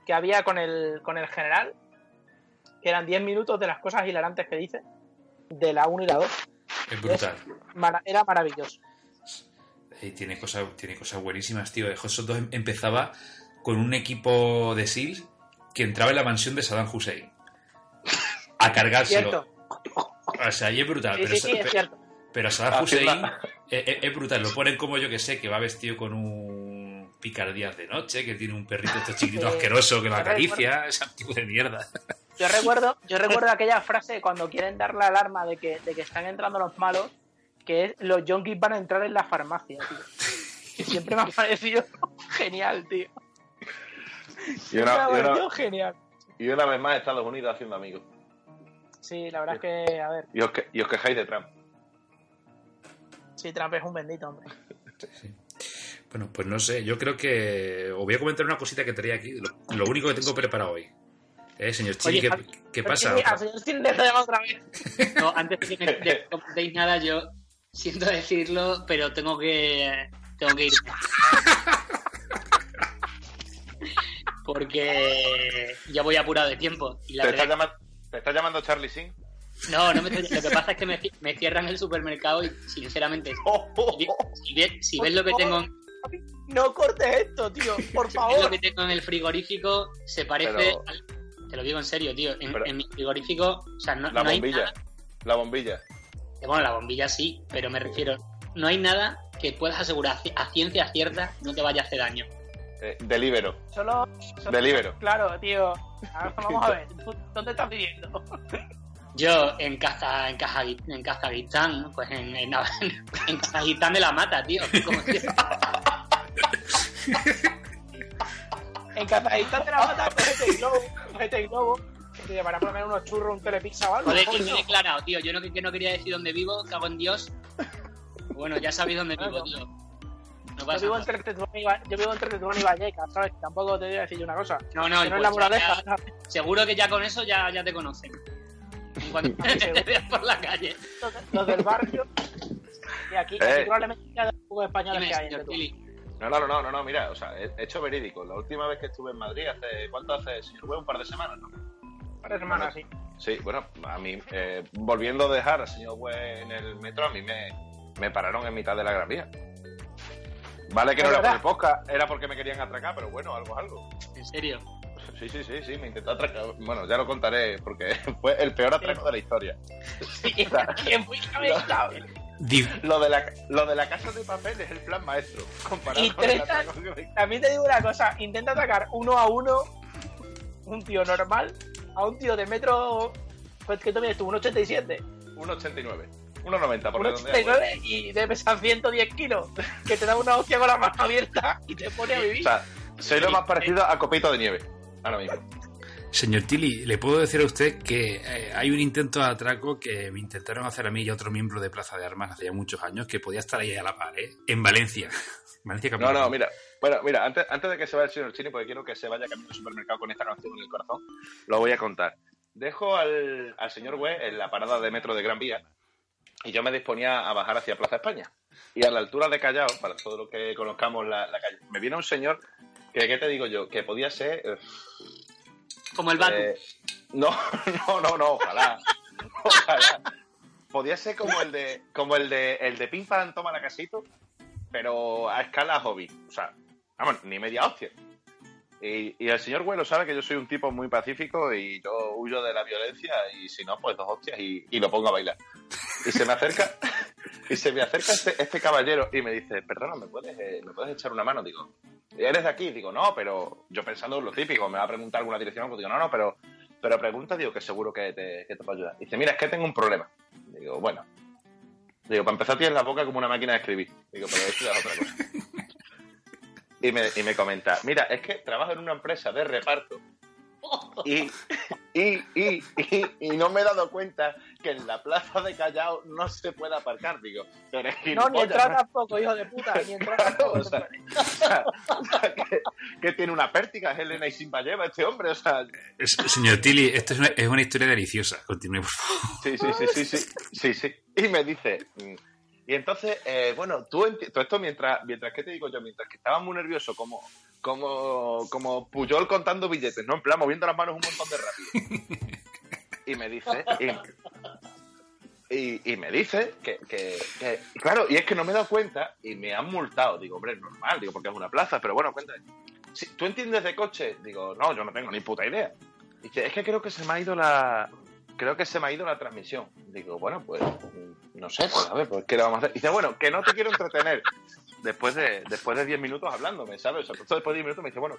que había con el, con el general, que eran 10 minutos de las cosas hilarantes que dice, de la 1 y la 2. es brutal. Era maravilloso. Tiene cosas tiene cosas buenísimas, tío. Hot Shot 2 em- empezaba con un equipo de SEALs que entraba en la mansión de Saddam Hussein a cargárselo. Cierto. O sea, y es brutal. Sí, pero, sí, sí, pe- es cierto. pero Saddam Hussein eh, eh, es brutal. Lo ponen como yo que sé, que va vestido con un picardías de noche, que tiene un perrito este chiquitito Sí. asqueroso que lo acaricia. Es antiguo de mierda. Yo recuerdo, yo recuerdo aquella frase cuando quieren dar la alarma de que, de que están entrando los malos, que es los yonkis van a entrar en la farmacia, tío. Que siempre me ha parecido (laughs) genial, tío. Y me una, ha y, una, parecido genial. y una vez más Estados Unidos haciendo amigos. Sí, la verdad es que, a ver, Y os, que- y os quejáis de Trump. sí, Trump es un bendito, hombre. Bueno, pues no sé, yo creo que os voy a comentar una cosita que traía aquí, lo, lo único que tengo preparado hoy. Eh, señor Chili, Oye, ¿qué, qué pasa? Chile- Al señor Chile le otra vez. (laughs) No, antes de que, comentéis nada, yo siento decirlo, pero tengo que tengo que irme. Porque ya voy apurado de tiempo. Y la ¿Te verdad está, llamando, ¿Te está llamando Charlie Sin? No, no me estoy- lo que pasa es que me, me cierran el supermercado y sinceramente, si, si ves, si ves lo que tengo, No cortes esto, tío, (laughs) por si ves lo favor. que tengo en el frigorífico, se parece Pero- al- te lo digo en serio, tío, en, mi frigorífico, o sea, no, La no hay bombilla. nada, La bombilla. Bueno, la bombilla sí, pero me refiero, no hay nada que puedas asegurar a ciencia cierta no te vaya a hacer daño. Eh, delibero. Solo, solo- Delibero. Claro, tío. Ahora (laughs) vamos a ver. ¿tú ¿Dónde estás viviendo? (laughs) Yo en Kaza, en, Kaza- en Kazajistán, pues en, en, (laughs) en Kazajistán de la mata, tío. Como En Kazajistán te la mata, cógete el globo, cógete el globo. Te llevará por lo menos unos churros, un telepizza o algo. Joder, me he declarado, tío. Yo no, que no quería decir dónde vivo, cago en Dios. Bueno, ya sabéis dónde vivo, tío. No Yo vivo, entre Tetuán y yo vivo entre Tetuán y Vallecas, ¿sabes? Tampoco te voy a decir yo una cosa. No, no, que no pues es la ya- moraleja. ya- seguro que ya con eso ya, ya te conocen. En cuanto (laughs) te veas por la calle. Los, del barrio. Y aquí, Eh. aquí probablemente haya un poco de españoles Dime, que hay en señor Tetuán. Kili. No, no, no, no, no, no, mira, o sea, he he hecho verídico. La última vez que estuve en Madrid, hace ¿cuánto hace, Güey? Un par de semanas, ¿no? Tres semanas, sí. Sí, bueno, a mí, eh, volviendo a dejar al señor Güey en el metro, a mí me, me pararon en mitad de la gran vía. Vale que no ¿Es era por el podcast, era porque me querían atracar, pero bueno, algo es algo. En serio. Sí, sí, sí, sí, me intentó atracar. Bueno, ya lo contaré porque (laughs) fue el peor atraco de la historia. (laughs) (laughs) Di- Lo de, la, lo de la casa de papel es el plan maestro, comparado Y con el atraco que me- También te digo una cosa, intenta atacar uno a uno un tío normal a un tío de metro, pues que tú mides tú, un 87, 1,89. 1,90 por un redondear, 89 y debe pesar 110 kilos, que te da una hostia con la mano abierta y te pone a O vivir. sea, soy lo más parecido a Copito de Nieve, ahora mismo. Señor Tilly, le puedo decir a usted que eh, hay un intento de atraco que me intentaron hacer a mí y a otro miembro de Plaza de Armas hace ya muchos años que podía estar ahí a la par, ¿eh? En Valencia. (laughs) Valencia No, capital. no, mira. Bueno, mira, antes, antes de que se vaya el señor Chini, porque quiero que se vaya camino al supermercado con esta canción en el corazón, lo voy a contar. Dejo al, al señor Güey en la parada de metro de Gran Vía y yo me disponía a bajar hacia Plaza España. Y a la altura de Callao, para todo lo que conozcamos la, la calle, me viene un señor que, ¿qué te digo yo? Que podía ser... eh, Como el Batu. eh, no, (laughs) no, no, no, ojalá. (laughs) Ojalá. Podía ser como el de, como el de, el de Pim Pam Toma la Casito, pero a escala hobby. O sea, vamos, ni media hostia. Y, y el señor Güelo sabe que yo soy un tipo muy pacífico y yo huyo de la violencia y si no, pues dos hostias y, y lo pongo a bailar. Y se me acerca, (laughs) y se me acerca este, este caballero y me dice, perdona, ¿me puedes, eh, ¿me puedes echar una mano? Digo, ¿eres de aquí? Digo, no, pero yo pensando en lo típico, me va a preguntar alguna dirección, pues digo, no, no, pero, pero pregunta, digo, que seguro que te, que te puedo ayudar. Dice, mira, es que tengo un problema. Digo, bueno. Digo, para empezar tienes la boca como una máquina de escribir. Digo, pero eso es otra cosa. Y me, y me comenta, mira, es que trabajo en una empresa de reparto y, y, y, y, y no me he dado cuenta que en la plaza de Callao no se puede aparcar. Digo, pero es no, ni entrar ¿no? tampoco, hijo de puta, ni entrar Claro, tampoco. o sea, o sea, que, que tiene una pértiga, es Elena y Simba lleva este hombre, o sea, Es- Señor Tilly, esto es una, es una historia deliciosa. Continúe, por favor. Sí, sí, sí, sí, sí, sí, sí. Y me dice, mm, y entonces, eh, bueno, tú todo esto mientras, mientras, ¿qué te digo yo? Mientras que estaba muy nervioso, como, como, como Puyol contando billetes, ¿no? En plan, moviendo las manos un montón de rápido. Y me dice, y, y- me dice que, que, que- claro, y es que no me he dado cuenta y me han multado. Digo, hombre, es normal, digo, porque es una plaza, pero bueno, cuéntame. ¿Tú entiendes de coche? Digo, no, yo no tengo ni puta idea. Dice, es que creo que se me ha ido la, creo que se me ha ido la transmisión. Digo, bueno, pues no sé, pues a ver, pues ¿qué le vamos a hacer? Dice, bueno, que no te quiero entretener. Después de después de 10 minutos hablándome, ¿sabes? O sea, después de 10 minutos me dice, bueno.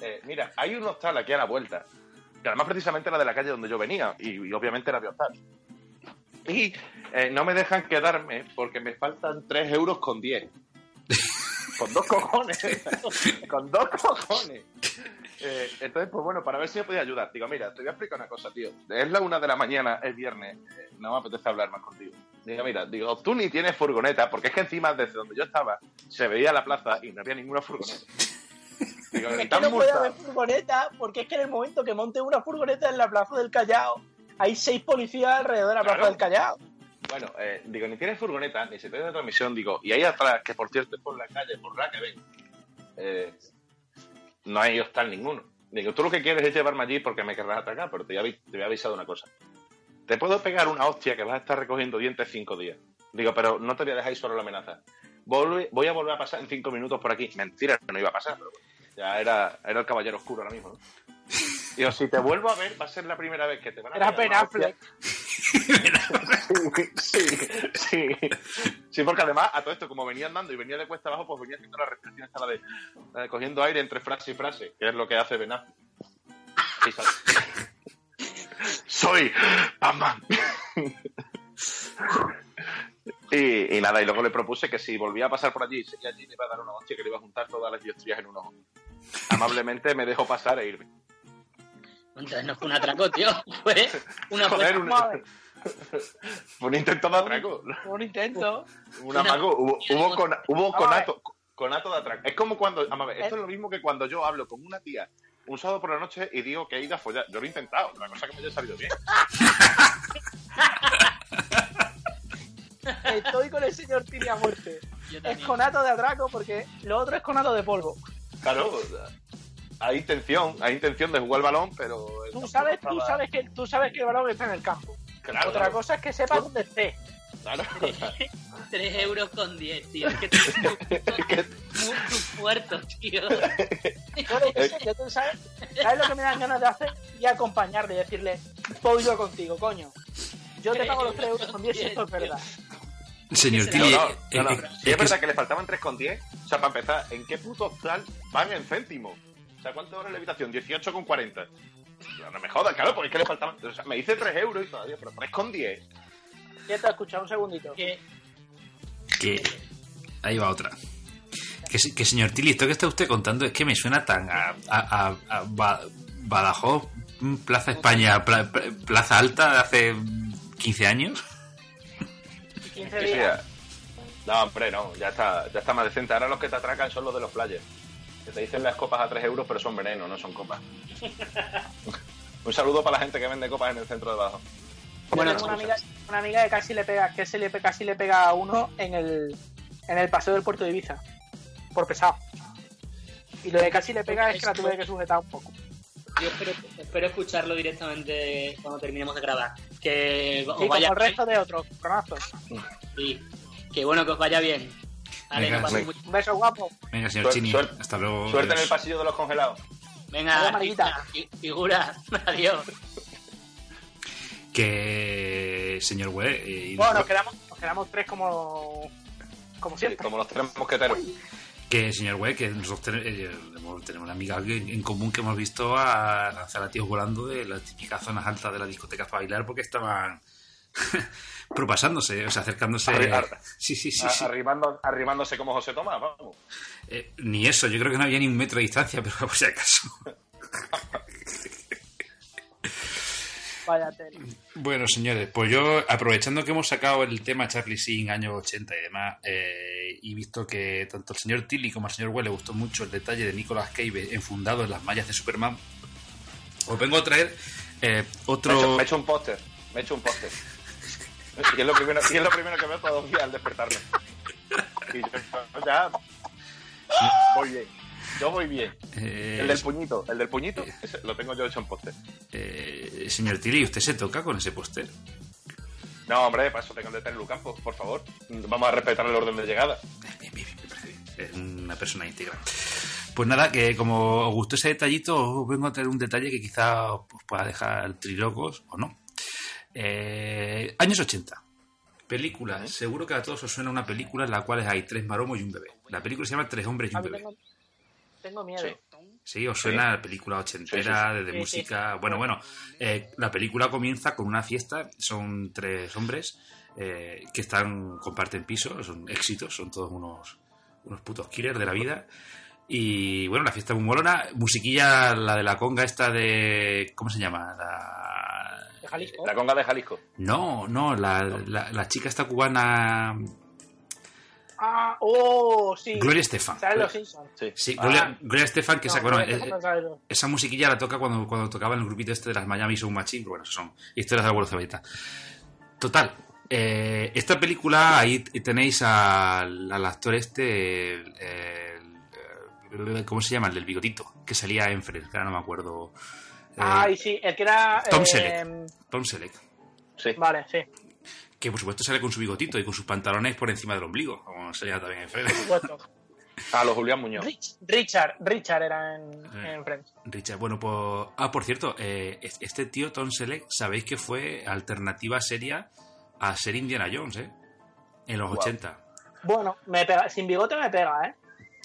Eh, mira, hay un hostal aquí a la vuelta, que además precisamente era de la calle donde yo venía, y, obviamente era de hostal. Y, eh, no me dejan quedarme porque me faltan 3 euros con 10. (laughs) con dos cojones. con dos cojones. Eh, entonces, pues bueno, para ver si me podía ayudar. Digo, mira, te voy a explicar una cosa, tío. Es la una de la mañana, es viernes, eh, no me apetece hablar más contigo. Digo, mira, digo, tú ni tienes furgoneta, porque es que encima desde donde yo estaba se veía la plaza y no había ninguna furgoneta. Digo, Es que no puede haber furgoneta, porque es que en el momento que monte una furgoneta en la plaza del Callao, hay seis policías alrededor de la plaza del Callao. Bueno, eh, digo, ni tienes furgoneta, ni se te de transmisión, digo, y ahí atrás, que por cierto es por la calle, por la que ven, eh, no hay hostal ninguno. Digo, tú lo que quieres es llevarme allí porque me querrás atacar, pero te había, te había avisado una cosa. Te puedo pegar una hostia que vas a estar recogiendo dientes cinco días. Digo, pero no te voy a dejar ahí solo la amenaza. Volve- voy a volver a pasar en cinco minutos por aquí. Mentira, que no iba a pasar, pero bueno, ya era, era el caballero oscuro ahora mismo. ¿no? Digo, si te vuelvo a ver, va a ser la primera vez que te van a Era pegar Sí, sí, sí, porque además a todo esto, como venía andando y venía de cuesta abajo, pues venía haciendo la respiración esta la de, la de cogiendo aire entre frase y frase, que es lo que hace Ben Affleck. Sí, Soy Batman. y, y nada, y luego le propuse que si volvía a pasar por allí, seguía allí, le iba a dar una hostia que le iba a juntar todas las diostrías en un ojo. Amablemente me dejó pasar e irme. Entonces no fue un atraco, tío. (laughs) Fue una Joder, un, un intento de atraco. un intento. Un amago, hubo, hubo, con- hubo conato, conato de atraco. Es como cuando, vamos a ver, esto es lo mismo que cuando yo hablo con una tía un sábado por la noche y digo que he ido a follar. Yo lo he intentado, la cosa que me haya salido bien. (laughs) Estoy con el señor Tini a muerte. Es conato de atraco porque lo otro es conato de polvo. Claro, hay intención, hay intención de jugar al balón, pero... el Tú sabes, no tú estaba- sabes que tú sabes que el balón está en el campo. Claro, Otra claro, cosa es que sepas dónde esté. claro. (laughs) 3 euros con 10, tío. Es que te muy puerto, tío. (laughs) Yo tú sabes, ¿sabes lo que me dan ganas de hacer? Y acompañarle y decirle, voy yo contigo, coño. Yo te pago los 3 euros con 10 si esto es verdad. Señor No, No, no, eh, no, no. eh, Si es es que- verdad que le faltaban 3,10, o sea, para empezar, ¿en qué puto hostal van en céntimo? O sea, ¿cuánto horas la habitación? 18,40. No, no me jodas, claro, porque es que le faltaban... O sea, me dice 3 euros y todavía, pero 3,10. Ya te he escuchado un segundito. Que que ahí va otra. Que, se- que señor Tilly, esto que está usted contando es que me suena tan a, a- a- a Ba- Badajoz, mm, Plaza España, Pla- Pla- Plaza Alta de hace 15 años. 15 Que días. No, hombre, no, ya está, ya está más decente. Ahora los que te atracan son los de los players. Que te dicen las copas a 3 euros, pero son veneno, no son copas. (laughs) Un saludo para la gente que vende copas en el centro de Bajo. Bueno, tengo una amiga, una amiga que casi le pega, que se le casi le pega a uno en el, en el paseo del puerto de Ibiza. Por pesado. Y lo de casi le pega es que la tuve que sujetar un poco. yo espero, espero escucharlo directamente cuando terminemos de grabar. Que os Y como el resto de otros, conazos. Sí. Que bueno que os vaya bien. Vale, Venga, que muy- Un beso guapo. Venga, señor Chini, suer- hasta luego. Suerte en el pasillo de los congelados. Venga, fi- figura. (laughs) Adiós. Que, señor Güe, eh, Bueno, nos quedamos, nos quedamos tres como, como Sí, siempre. como los tres mosqueteros. que señor Güe, que nosotros ten- eh, tenemos una amiga en común que hemos visto a lanzar a tíos volando de las típicas zonas altas de la discoteca para bailar porque estaban (laughs) propasándose, o sea, acercándose. Arri- ar- Sí, sí, sí. Arribando, arrimándose como José Tomás, vamos. Eh, ni eso, yo creo que no había ni un metro de distancia, (laughs) pero por si acaso. Vaya. Bueno, señores, pues yo, aprovechando que hemos sacado el tema Charlie Singh, años 80 y demás, eh, y visto que tanto al señor Tilly como al señor Well le gustó mucho el detalle de Nicolas Cage enfundado en las mallas de Superman, os vengo a traer eh, Me he hecho, otro... me he hecho un póster. Me he hecho un póster. (laughs) Y es lo primero, y es lo primero que veo todos los días al despertarme. Y yo ya voy bien. Yo voy bien. eh, El del puñito, el del puñito, ese lo tengo yo hecho en póster. eh, señor Tilly, ¿usted se toca con ese póster? No, hombre, para eso tengo que tener Lucampo, por favor. Vamos a respetar el orden de llegada. Bien, bien, bien, me parece bien. Es una persona íntegra. Pues nada, que como os gustó ese detallito, os vengo a traer un detalle que quizá os pueda dejar trilocos o no. Eh, años 80. Película. Seguro que a todos os suena una película en la cual hay tres maromos y un bebé. La película se llama Tres hombres y A un bebé. tengo, tengo miedo. Sí. Sí, os suena la película ochentera, de, de Sí, música. Bueno, bueno, eh, la película comienza con una fiesta, son tres hombres eh, que están comparten piso, son éxitos, son todos unos, unos putos killers de la vida. Y bueno, la fiesta muy molona. Musiquilla, la de la conga esta de... ¿Cómo se llama? La... Jalisco. La conga de Jalisco. No, no, la, la, la chica esta cubana... Ah, oh, sí. Gloria Estefan. Sí. Sí, Ah, Gloria, Gloria Estefan, que No, esa, bueno, no, eh, esa musiquilla la toca cuando, cuando tocaba en el grupito este de las Miami Sound Machine. Bueno, eso son historias de abuelo cebeta. Total. eh, esta película, ahí tenéis al, al actor este, el- el- el- ¿cómo se llama? El del bigotito, que salía en Friends, que ahora no me acuerdo. Eh, Ay, sí, el que era. Tom eh, Selleck. Tom Selleck. Sí. Vale, sí, Que por supuesto sale con su bigotito y con sus pantalones por encima del ombligo, como salía también en Friends. por supuesto. A (laughs) los Julián Muñoz. Rich- Richard, Richard era en, Eh. en Friends. Richard, bueno, pues. Ah, por cierto, eh, es- este tío Tom Selleck, sabéis que fue alternativa seria a ser Indiana Jones, ¿eh? En los Wow. 80. Bueno, me pega, sin bigote me pega, ¿eh?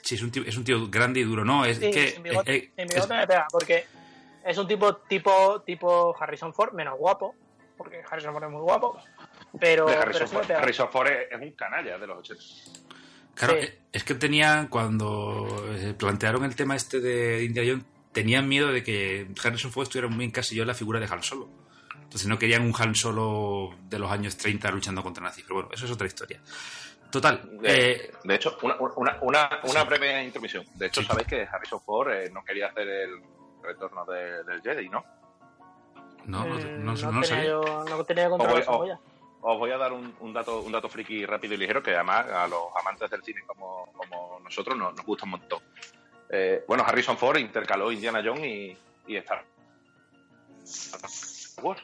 Sí, es un tío, es un tío grande y duro, ¿no? Es Sí, que. sin bigote, eh, sin bigote es- me pega, porque es un tipo, tipo, tipo Harrison Ford, menos guapo, porque Harrison Ford es muy guapo, pero, De Harrison Ford. Harrison Ford es, un canalla de los 80. claro, sí. es que tenían, cuando eh, plantearon el tema este de Indiana Jones, tenían miedo de que Harrison Ford estuviera muy encasillado en la figura de Han Solo. Entonces no querían un Han Solo de los años 30 luchando contra nazis. Pero bueno, eso es otra historia. Total. De, eh, de hecho, una, una, una, una Sí. breve intermisión. De hecho, Sí. sabéis que Harrison Ford eh, no quería hacer el retorno de- del Jedi, ¿no? no, no, Mm, no, no tenía yo, no tenía control O voy- de esa o- polla. Os voy a dar un, un dato un dato friki rápido y ligero que además a los amantes del cine como, como nosotros nos, nos gusta un montón. Eh, bueno, Harrison Ford intercaló Indiana Jones y, y Star Wars.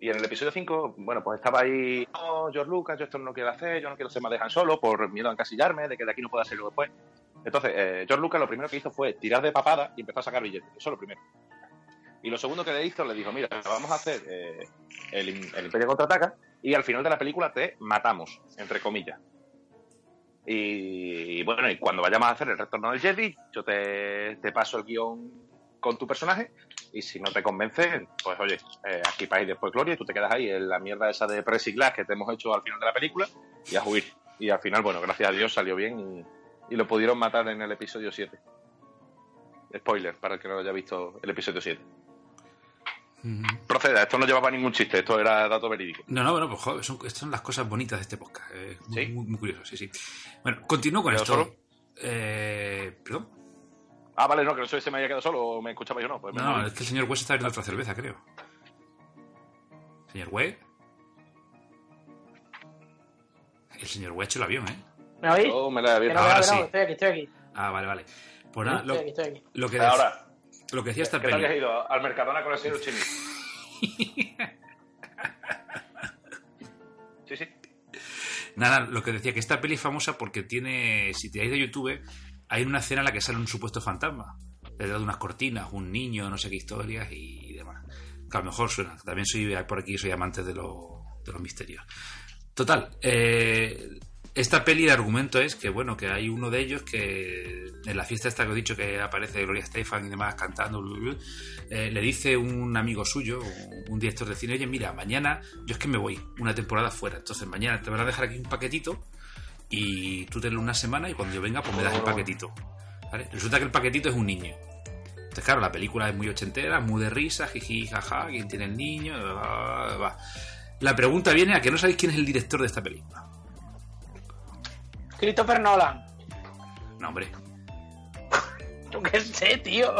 Y en el episodio 5, bueno, pues estaba ahí, no, George Lucas, yo esto no lo quiero hacer, yo no quiero hacer más de Han Solo por miedo a encasillarme, de que de aquí no pueda hacerlo después. Entonces, eh, George Lucas lo primero que hizo fue tirar de papada y empezó a sacar billetes. Eso es lo primero. Y lo segundo que le hizo, le dijo, mira, vamos a hacer eh, el, el Imperio Contraataca y al final de la película te matamos, entre comillas. Y, bueno, y cuando vayamos a hacer el retorno del Jedi, yo te, te paso el guion con tu personaje y si no te convence, pues oye, eh, aquí para ir después Gloria y tú te quedas ahí en la mierda esa de Press y Glass que te hemos hecho al final de la película y a huir. Y al final, bueno, gracias a Dios salió bien y, lo pudieron matar en el episodio 7. Spoiler, para el que no haya visto el episodio 7. Ujú. Proceda, esto no llevaba ningún chiste, esto era dato verídico. No, no, bueno, pues joder, son, estas son las cosas bonitas de este podcast. eh, muy, ¿Sí? muy, muy curioso, sí, sí. Bueno, continúo con ¿Quedó esto. solo? Eh, ¿Perdón? Ah, vale, no, que no sé si me había quedado solo o me escuchaba yo no. Pues No, es que el señor West está abriendo otra cerveza, creo. Señor West. El señor West ha hecho el avión, ¿eh? ¿Me oís? Yo me la he Que no, abierto. ahora que no, sí. que estoy aquí, estoy aquí. Ah, vale, vale. Pues nada, lo, Estoy aquí, estoy aquí. lo que, Ahora, lo que decía esta ¿qué que has peli. ido al Mercadona con el señor Chini? (laughs) Sí, sí. Nada, lo que decía que esta peli es famosa porque tiene, si tiráis de YouTube, hay una escena en la que sale un supuesto fantasma. Detrás de unas cortinas, un niño, no sé qué historias y demás. Que a lo mejor suena. También soy por aquí, soy amante de, lo- de los misterios. Total, eh, esta peli de argumento es que, bueno, que hay uno de ellos que en la fiesta esta que he dicho que aparece Gloria Estefan y demás cantando, eh, le dice un amigo suyo, un, director de cine, oye, mira, mañana yo es que me voy una temporada fuera, entonces mañana te van a dejar aquí un paquetito y tú tenlo una semana y cuando yo venga pues me das el paquetito. Resulta que el paquetito es un niño. Entonces, claro, la película es muy ochentera, muy de risa, jiji, jaja, quién tiene el niño, bla, bla, bla, bla. La pregunta viene a que no sabéis quién es el director de esta película. Christopher Nolan. No, hombre. Yo qué sé, tío.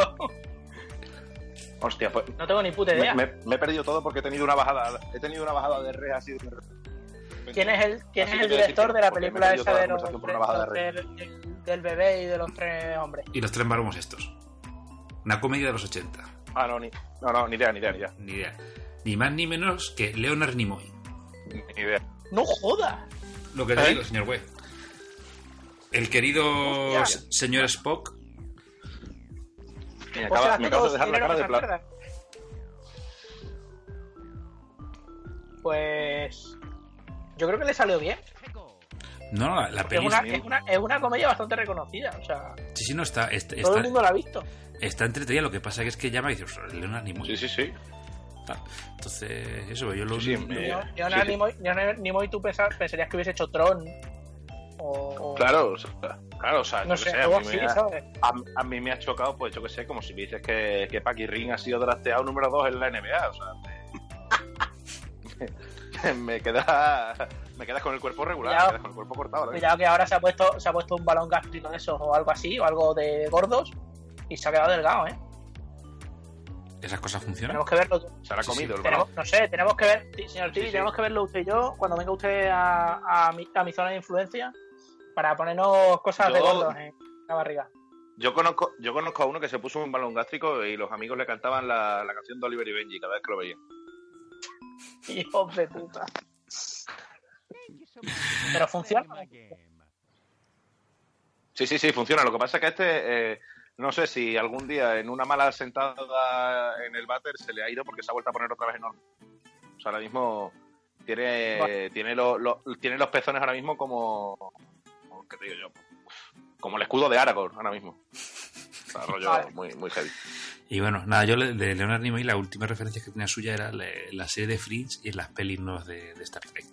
Hostia, pues. No tengo ni puta idea. me- me he perdido todo porque he tenido una bajada. He tenido una bajada de re así. de- ¿Quién es el, quién Así es el director de la película esa de los, de del, del bebé y de los tres hombres? Y los tres maromos estos. Una comedia de los 80. Ah, no, ni, no, no, ni idea, ni idea, ni idea. Ni idea. Ni más ni menos que Leonard Nimoy. Ni idea. ¡No joda! Lo que te ¿Eh? digo, señor Webb. El querido Hostia. señor Spock. Me O sea, acabas que me acabas de dejar la cara de plata. Pues. Yo creo que le salió bien. No, no, la Es peli. una, es, una, es una comedia bastante reconocida. O sea, Sí, sí, no, está, está, todo el mundo la ha visto. está entretenida. Lo que pasa es que llama y dice, "Ostras, Leonard Nimoy. Sí, sí, sí. tal. Entonces, eso, yo lo Sí, lo- me- Yo, yo Sí, nada, sí. Ni, Moy, yo nada, ni Moy, tú pensa- pensarías que hubiese hecho Tron. O, o- Claro, o sea, claro, o sea, No yo sé, sé, a mí, así, me ha, a, a mí me ha chocado, pues yo que sé, como si me dices que, que Paki Ring ha sido drafteado número 2 en la NBA, o sea, me, (laughs) me queda me quedas con el cuerpo regular, Cuidado. me quedas con el cuerpo cortado. Cuidado que ahora se ha puesto se ha puesto un balón gástrico de esos o algo así, o algo de gordos, y se ha quedado delgado, ¿eh? ¿Esas cosas funcionan? Tenemos que verlo. Se la ha Sí, comido sí. el Tenemos, balón. no sé, tenemos que ver, señor sí. tenemos que verlo usted y yo cuando venga usted a, a, mi, a mi zona de influencia para ponernos cosas de Yo- gordos en la barriga. Yo conozco, yo conozco a uno que se puso un balón gástrico y los amigos le cantaban la, la canción de Oliver y Benji cada vez que lo veían. (laughs) Hijos de puta. Pero funciona. Sí, sí, sí, funciona. Lo que pasa es que este, eh, no sé si algún día en una mala sentada en el váter se le ha ido porque se ha vuelto a poner otra vez enorme. O sea, ahora mismo tiene, tiene, lo- lo- tiene los pezones ahora mismo como, como- ¿qué te digo yo? Como el escudo de Aragorn ahora mismo. O sea, rollo Vale. muy, muy heavy. Y bueno, nada, yo de Leonard Nimoy la última referencia que tenía suya era la, la serie de Fringe y las pelis nuevas de, de Star Trek.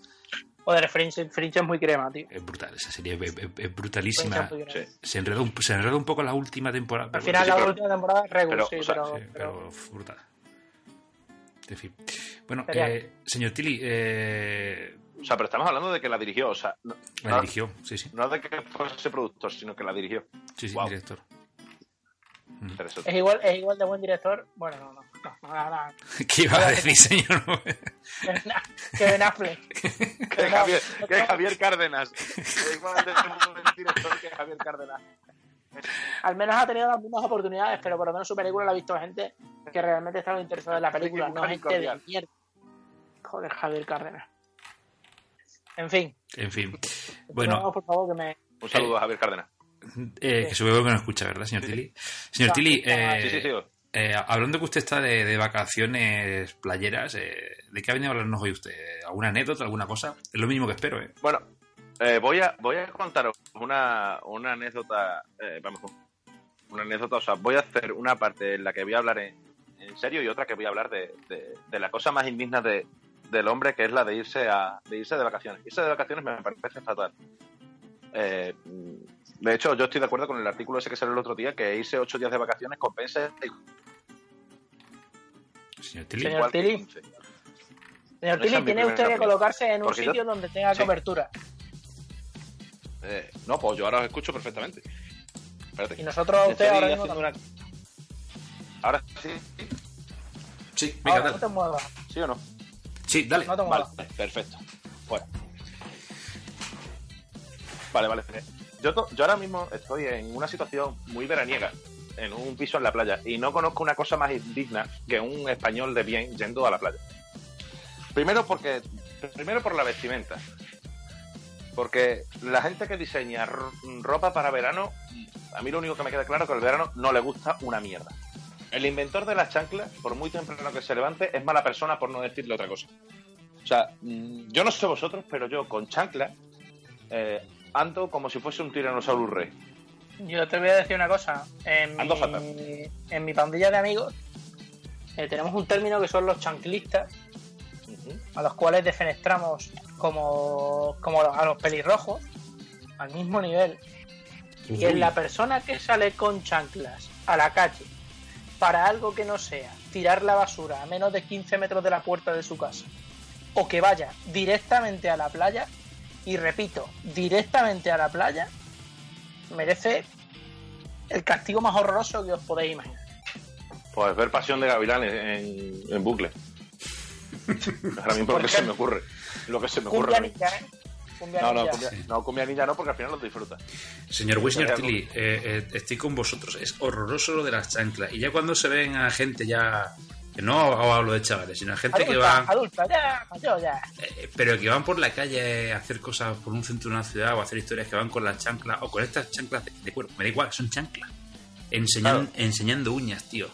Joder, Fringe, Fringe es muy crema, tío. Es brutal, esa serie es, es- es Fringe brutalísima. Sí. Se enreda, un, se enreda un poco la última temporada. Al final, sí, la pero- última temporada es Regu, pero, sí, o sea, pero, sí, pero- brutal. En fin. Bueno, eh, señor Tilly, eh, O sea, pero estamos hablando de que la dirigió. O sea, no, la no- dirigió, sí, sí, no de que fuese productor, sino que la dirigió. sí, sí, Wow. director. Interesante. es igual, es igual de buen director. Bueno, no, no, no, no, no, no. (laughs) ¿Qué iba a decir, señor? (laughs) Que Ben Affleck. (laughs) que Javier, que Javier Cárdenas. Que igual de buen director que Javier Cárdenas. Al menos ha tenido las mismas oportunidades, pero por lo menos su película la ha visto gente que realmente estaba interesada en la película, no gente de cordial. mierda. Joder, Javier Cárdenas. En fin, En fin. Bueno, por favor, que me. Un saludo a Javier Cárdenas. eh, que seguro que no escucha, ¿verdad, señor Tilly? Señor Tilly, eh, Sí, sí, sí. eh, hablando que usted está de, de vacaciones playeras, eh, ¿de qué ha venido a hablarnos hoy usted? ¿Alguna anécdota, alguna cosa? Es lo mínimo que espero, ¿eh? Bueno, eh, voy, a, voy a contaros una, una anécdota. eh, vamos, una anécdota. O sea, voy a hacer una parte en la que voy a hablar en, en serio y otra que voy a hablar de, de- de la cosa más indigna de, del hombre, que es la de irse, a, de irse de vacaciones. Irse de vacaciones me parece fatal. Eh, de hecho, yo estoy de acuerdo con el artículo ese que salió el otro día, que irse ocho días de vacaciones compensa Señor Tilly. Señor Tilly. Señor es tiene usted que colocarse en un yo- sitio donde tenga Sí. cobertura. Eh, no, pues yo ahora os escucho perfectamente. Espérate. Y nosotros a usted ahora mismo. una- Ahora sí, Sí, venga, Ahora, no te muevas. ¿sí o no? Sí, dale. No Vale, perfecto. Bueno. Vale, vale. Yo, yo ahora mismo estoy en una situación muy veraniega, en un piso en la playa, y no conozco una cosa más indigna que un español de bien yendo a la playa. Primero porque, primero por la vestimenta. Porque la gente que diseña ro- ropa para verano, a mí lo único que me queda claro es que el verano no le gusta una mierda. El inventor de las chanclas, por muy temprano que se levante, es mala persona por no decirle otra cosa. O sea, mm, yo no sé vosotros, pero yo con chanclas eh, ando como si fuese un tiranosaurio rey. Yo te voy a decir una cosa. En, Ando fatal. mi, en mi pandilla de amigos eh, tenemos un término que son los chanclistas, a los cuales defenestramos como, como a los pelirrojos, al mismo nivel. Que es la persona que sale con chanclas a la calle para algo que no sea tirar la basura a menos de 15 metros de la puerta de su casa o que vaya directamente a la playa y repito, directamente a la playa merece el castigo más horroroso que os podéis imaginar. Pues ver Pasión de Gavilanes en, en bucle. (laughs) Ahora mismo lo que se me ocurre. Lo que se me ocurre. Cumbia a mí. ninja, ¿eh? Cumbia No, no, ninja. cumbia, no, cumbia ninja no, porque al final lo disfruta. Señor Hay Tilly, eh, eh, estoy con vosotros. Es horroroso lo de las chanclas. Y ya cuando se ven a gente ya. Que no hablo de chavales, sino a gente que Adulta, va. adulta, ya, mayor, ya. eh, pero que van por la calle a hacer cosas por un centro de una ciudad o a hacer historias que van con las chanclas o con estas chanclas de, de cuerpo. Me da igual, son chanclas. Enseñan- Claro. Enseñando uñas, tío.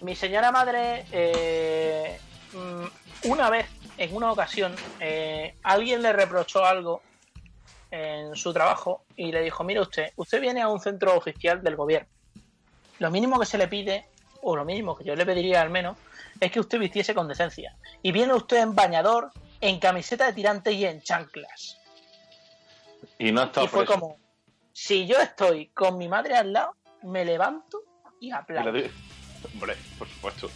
Mi señora madre, eh, mm, una vez, en una ocasión, eh, alguien le reprochó algo en su trabajo y le dijo, mire usted, usted viene a un centro oficial del gobierno. Lo mínimo que se le pide, o lo mínimo que yo le pediría al menos, es que usted vistiese con decencia. Y viene usted en bañador, en camiseta de tirante y en chanclas. Y no está Y fue como, si yo estoy con mi madre al lado, me levanto y aplaudo. Hombre, por supuesto.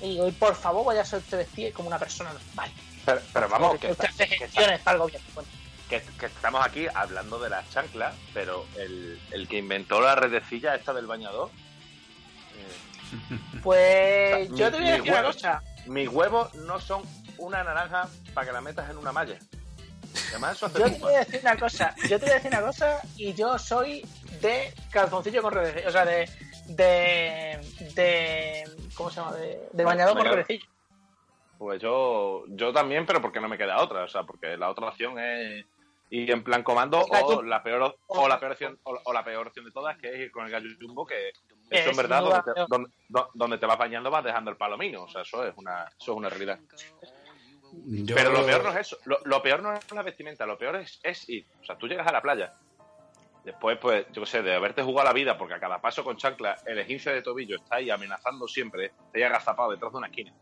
Y digo, y por favor, vaya a ser usted vestido como una persona normal. Pero, pero vamos, que, hace que- gestiones para el gobierno. Bueno, que- que estamos aquí hablando de las chanclas, pero el, el que inventó la redecilla esta del bañador, eh, pues yo te voy a decir una cosa. mis huevos no son una naranja para que la metas en una malla. Además, eso hace Yo te voy a decir una cosa. Yo te voy a decir una cosa y yo soy de calzoncillo con redecillo. O sea, de. De. de ¿Cómo se llama? De, de bañador Bañador. redecillo. Pues yo, yo también, pero porque no me queda otra. O sea, porque la otra opción es ir en plan comando o la peor o la peor opción o la, o la peor opción de todas, que es ir con el gallo jumbo, que Eh, eso en verdad donde te, donde, do- donde te vas bañando vas dejando el palomino. O sea, eso es una, eso es una realidad. Yo- Pero lo peor no es eso. Lo, lo peor no es la vestimenta, lo peor es, es ir. O sea, tú llegas a la playa. Después, pues, yo sé, de haberte jugado la vida, porque a cada paso con chancla, el esguince de tobillo está ahí amenazando siempre, te hay agazapado detrás de una esquina.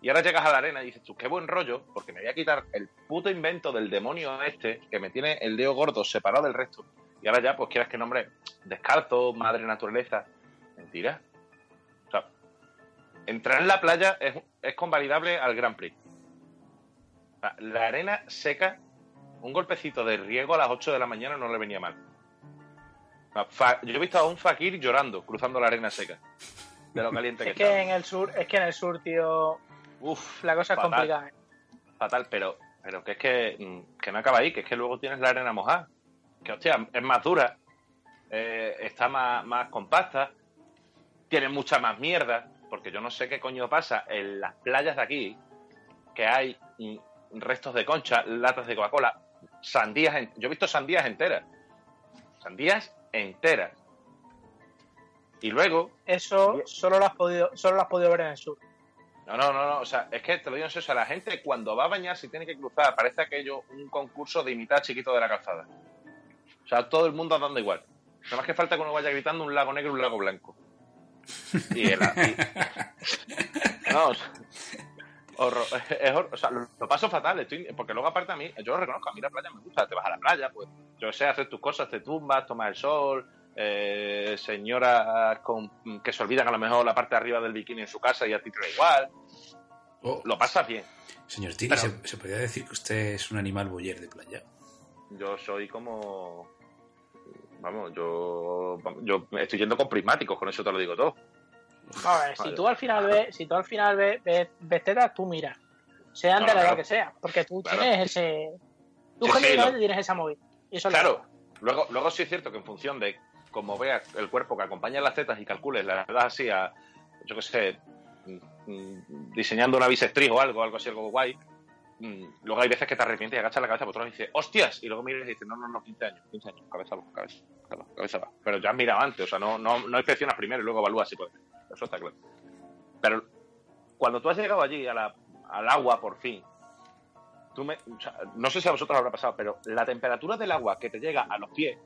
Y ahora llegas a la arena y dices tú, qué buen rollo, porque me voy a quitar el puto invento del demonio este que me tiene el dedo gordo separado del resto. Y ahora ya, pues quieras que nombre descalzo, madre naturaleza. Mentira. O sea, entrar en la playa es, es convalidable al Grand Prix. La arena seca, un golpecito de riego a las 8 de la mañana no le venía mal. Fa- Yo he visto a un fakir llorando, cruzando la arena seca. De lo caliente que, (laughs) Es que estaba. en el sur, es que en el sur, tío, Uf, la cosa es complicada. ¿eh? Fatal, pero, pero que es que, mm, que no acaba ahí, que es que luego tienes la arena mojada. Que, hostia, es más dura, eh, está más, más compacta, tiene mucha más mierda, porque yo no sé qué coño pasa en las playas de aquí, que hay mm, restos de concha, latas de Coca-Cola, sandías, en- yo he visto sandías enteras, sandías enteras. Y luego, Eso solo lo has podido, solo lo has podido ver en el sur. No, no, no, no, o sea, es que te lo digo en serio, o sea, la gente cuando va a bañarse y tiene que cruzar, parece aquello un concurso de imitar chiquito de la calzada. O sea, todo el mundo andando igual. Nada más que falta que uno vaya gritando un lago negro y un lago blanco. Y el... y- (laughs) no, o sea, horror- es hor- o sea, lo, lo paso fatal, estoy, porque luego aparte a mí, yo lo reconozco, a mí la playa me gusta, te vas a la playa, pues yo sé, hacer tus cosas, te tumbas, tomas el sol, eh, señoras con, que se olvidan a lo mejor la parte de arriba del bikini en su casa y a ti te da igual, Oh, lo pasas bien. señor Pero- ¿se, se podría decir que usted es un animal boyer de playa? Yo soy como. Vamos, yo. Yo estoy yendo con prismáticos, con eso te lo digo todo. A ver, si tú al final ves, si tú al final ves, ves, ves tetas, tú mira. Sean No, de la edad claro. que sea. Porque tú Claro. tienes ese. Tú Sí, sí, genuinamente lo- tienes esa movida. Eso Claro, luego, luego sí es cierto que en función de cómo veas el cuerpo que acompaña las tetas y calcules la edad así a. Yo qué sé. mm, mm, Diseñando una bisectriz o algo, algo así, algo guay. mm, Luego hay veces que te arrepientes y agachas la cabeza por otro lado y dices, ¡hostias! Y luego miras y dices, no, no, no, 15 años, 15 años, cabeza abajo, cabeza, cabeza, cabeza abajo. Pero ya has mirado antes, o sea, no, no, no inspeccionas primero y luego evalúas si puedes. Eso está claro. Pero cuando tú has llegado allí a la- al agua por fin, tú me, o sea, no sé si a vosotros habrá pasado, pero la temperatura del agua que te llega a los pies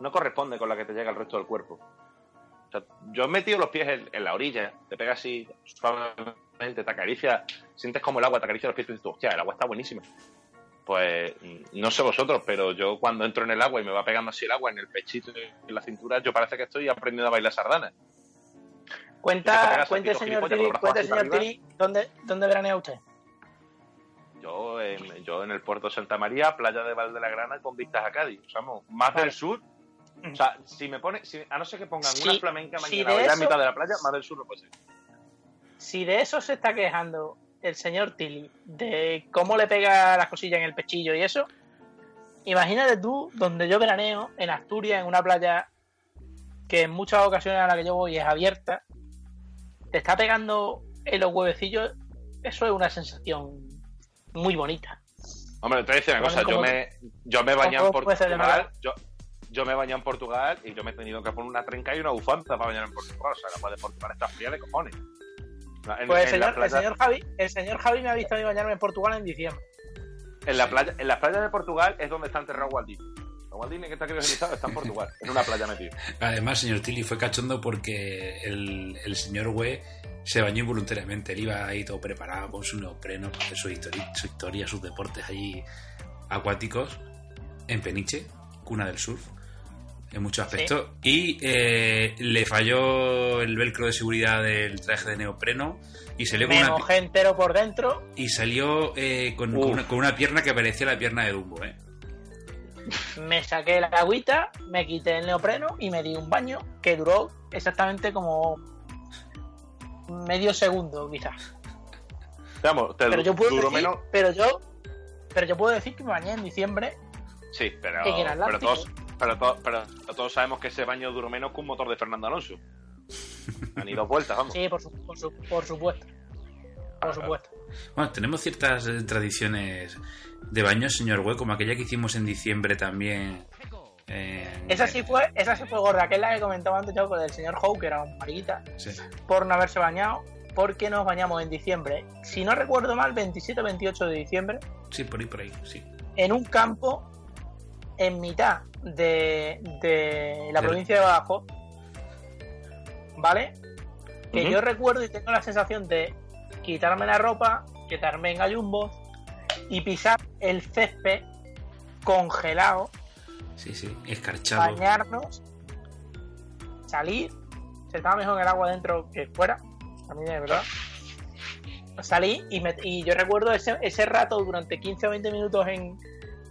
no corresponde con la que te llega al resto del cuerpo. O sea, yo he metido los pies en, en la orilla, te pega así suavemente, te acaricia, sientes como el agua te acaricia los pies y dices, hostia, el agua está buenísima. Pues mm, no sé vosotros, pero yo cuando entro en el agua y me va pegando así el agua en el pechito y en la cintura, yo parece que estoy aprendiendo a bailar sardanas. Cuenta, cuente, señor Tiri, cuente, señor Tiri, ¿dónde, ¿dónde veranea usted? Yo en, yo en el puerto de Santa María, playa de Valdelagrana con vistas a Cádiz. O sea, más del sur. O sea, si me pone, si- a no ser que pongan Sí, una flamenca mañana de a bailar en eso- mitad de la playa, más del sur no puede ser. Si de eso se está quejando el señor Tilly, de cómo le pega las cosillas en el pechillo y eso, imagínate tú donde yo veraneo, en Asturias, en una playa que en muchas ocasiones a la que yo voy es abierta, te está pegando en los huevecillos, eso es una sensación muy bonita. Hombre, te voy a decir una cosa, yo me, yo me bañé en Portugal, yo, yo me bañé en Portugal y yo me he tenido que poner una trenca y una bufanda para bañar en Portugal. O sea, agua de Portugal está fría de cojones. En, Pues el en la señor, el señor Javi, el señor Javi me ha visto a mí bañarme en Portugal en diciembre. en la playa, en las playas de Portugal es donde está enterrado Walt Disney. El Walt Disney que está aquí deslizado está en Portugal, en una playa metido. Además, señor Tilly fue cachondo porque el, el señor Hue se bañó involuntariamente. Él iba ahí todo preparado con su neopreno para hacer su historia, su historia, sus deportes allí acuáticos en Peniche, cuna del surf, en muchos aspectos. Y eh, le falló el velcro de seguridad del traje de neopreno y salió con Me una, mojé entero por dentro. y salió eh, con, una, con una pierna que parecía la pierna de Dumbo, ¿eh? Me saqué la agüita, me quité el neopreno y me di un baño que duró exactamente como medio segundo, quizás. Vamos, te Pero yo puedo decir, menos. pero yo, pero yo puedo decir que me bañé en diciembre. Sí, pero, todos, pero, todos, pero todos sabemos que ese baño duró menos que un motor de Fernando Alonso. (laughs) Han ido vueltas, vamos. Sí, por, su- por, su- por supuesto. Por supuesto. Bueno, tenemos ciertas eh, tradiciones de baño, señor Hue, como aquella que hicimos en diciembre también. Esa sí fue, esa sí fue gorda, que es la que comentaba antes yo con el señor Howe, que era un mariquita, Sí. por no haberse bañado, porque nos bañamos en diciembre. Si no recuerdo mal, 27 o 28 de diciembre, Sí, por ahí, por ahí, sí. en un campo en mitad de, de la De- provincia de Badajoz, ¿vale? Que yo recuerdo y tengo la sensación de quitarme la ropa, quitarme en gallumbos y pisar el césped congelado, Sí, sí, escarchado. bañarnos, salir, se estaba mejor en el agua dentro que fuera, a mí de verdad. Salí y, me- y yo recuerdo ese, ese rato durante 15 o 20 minutos en,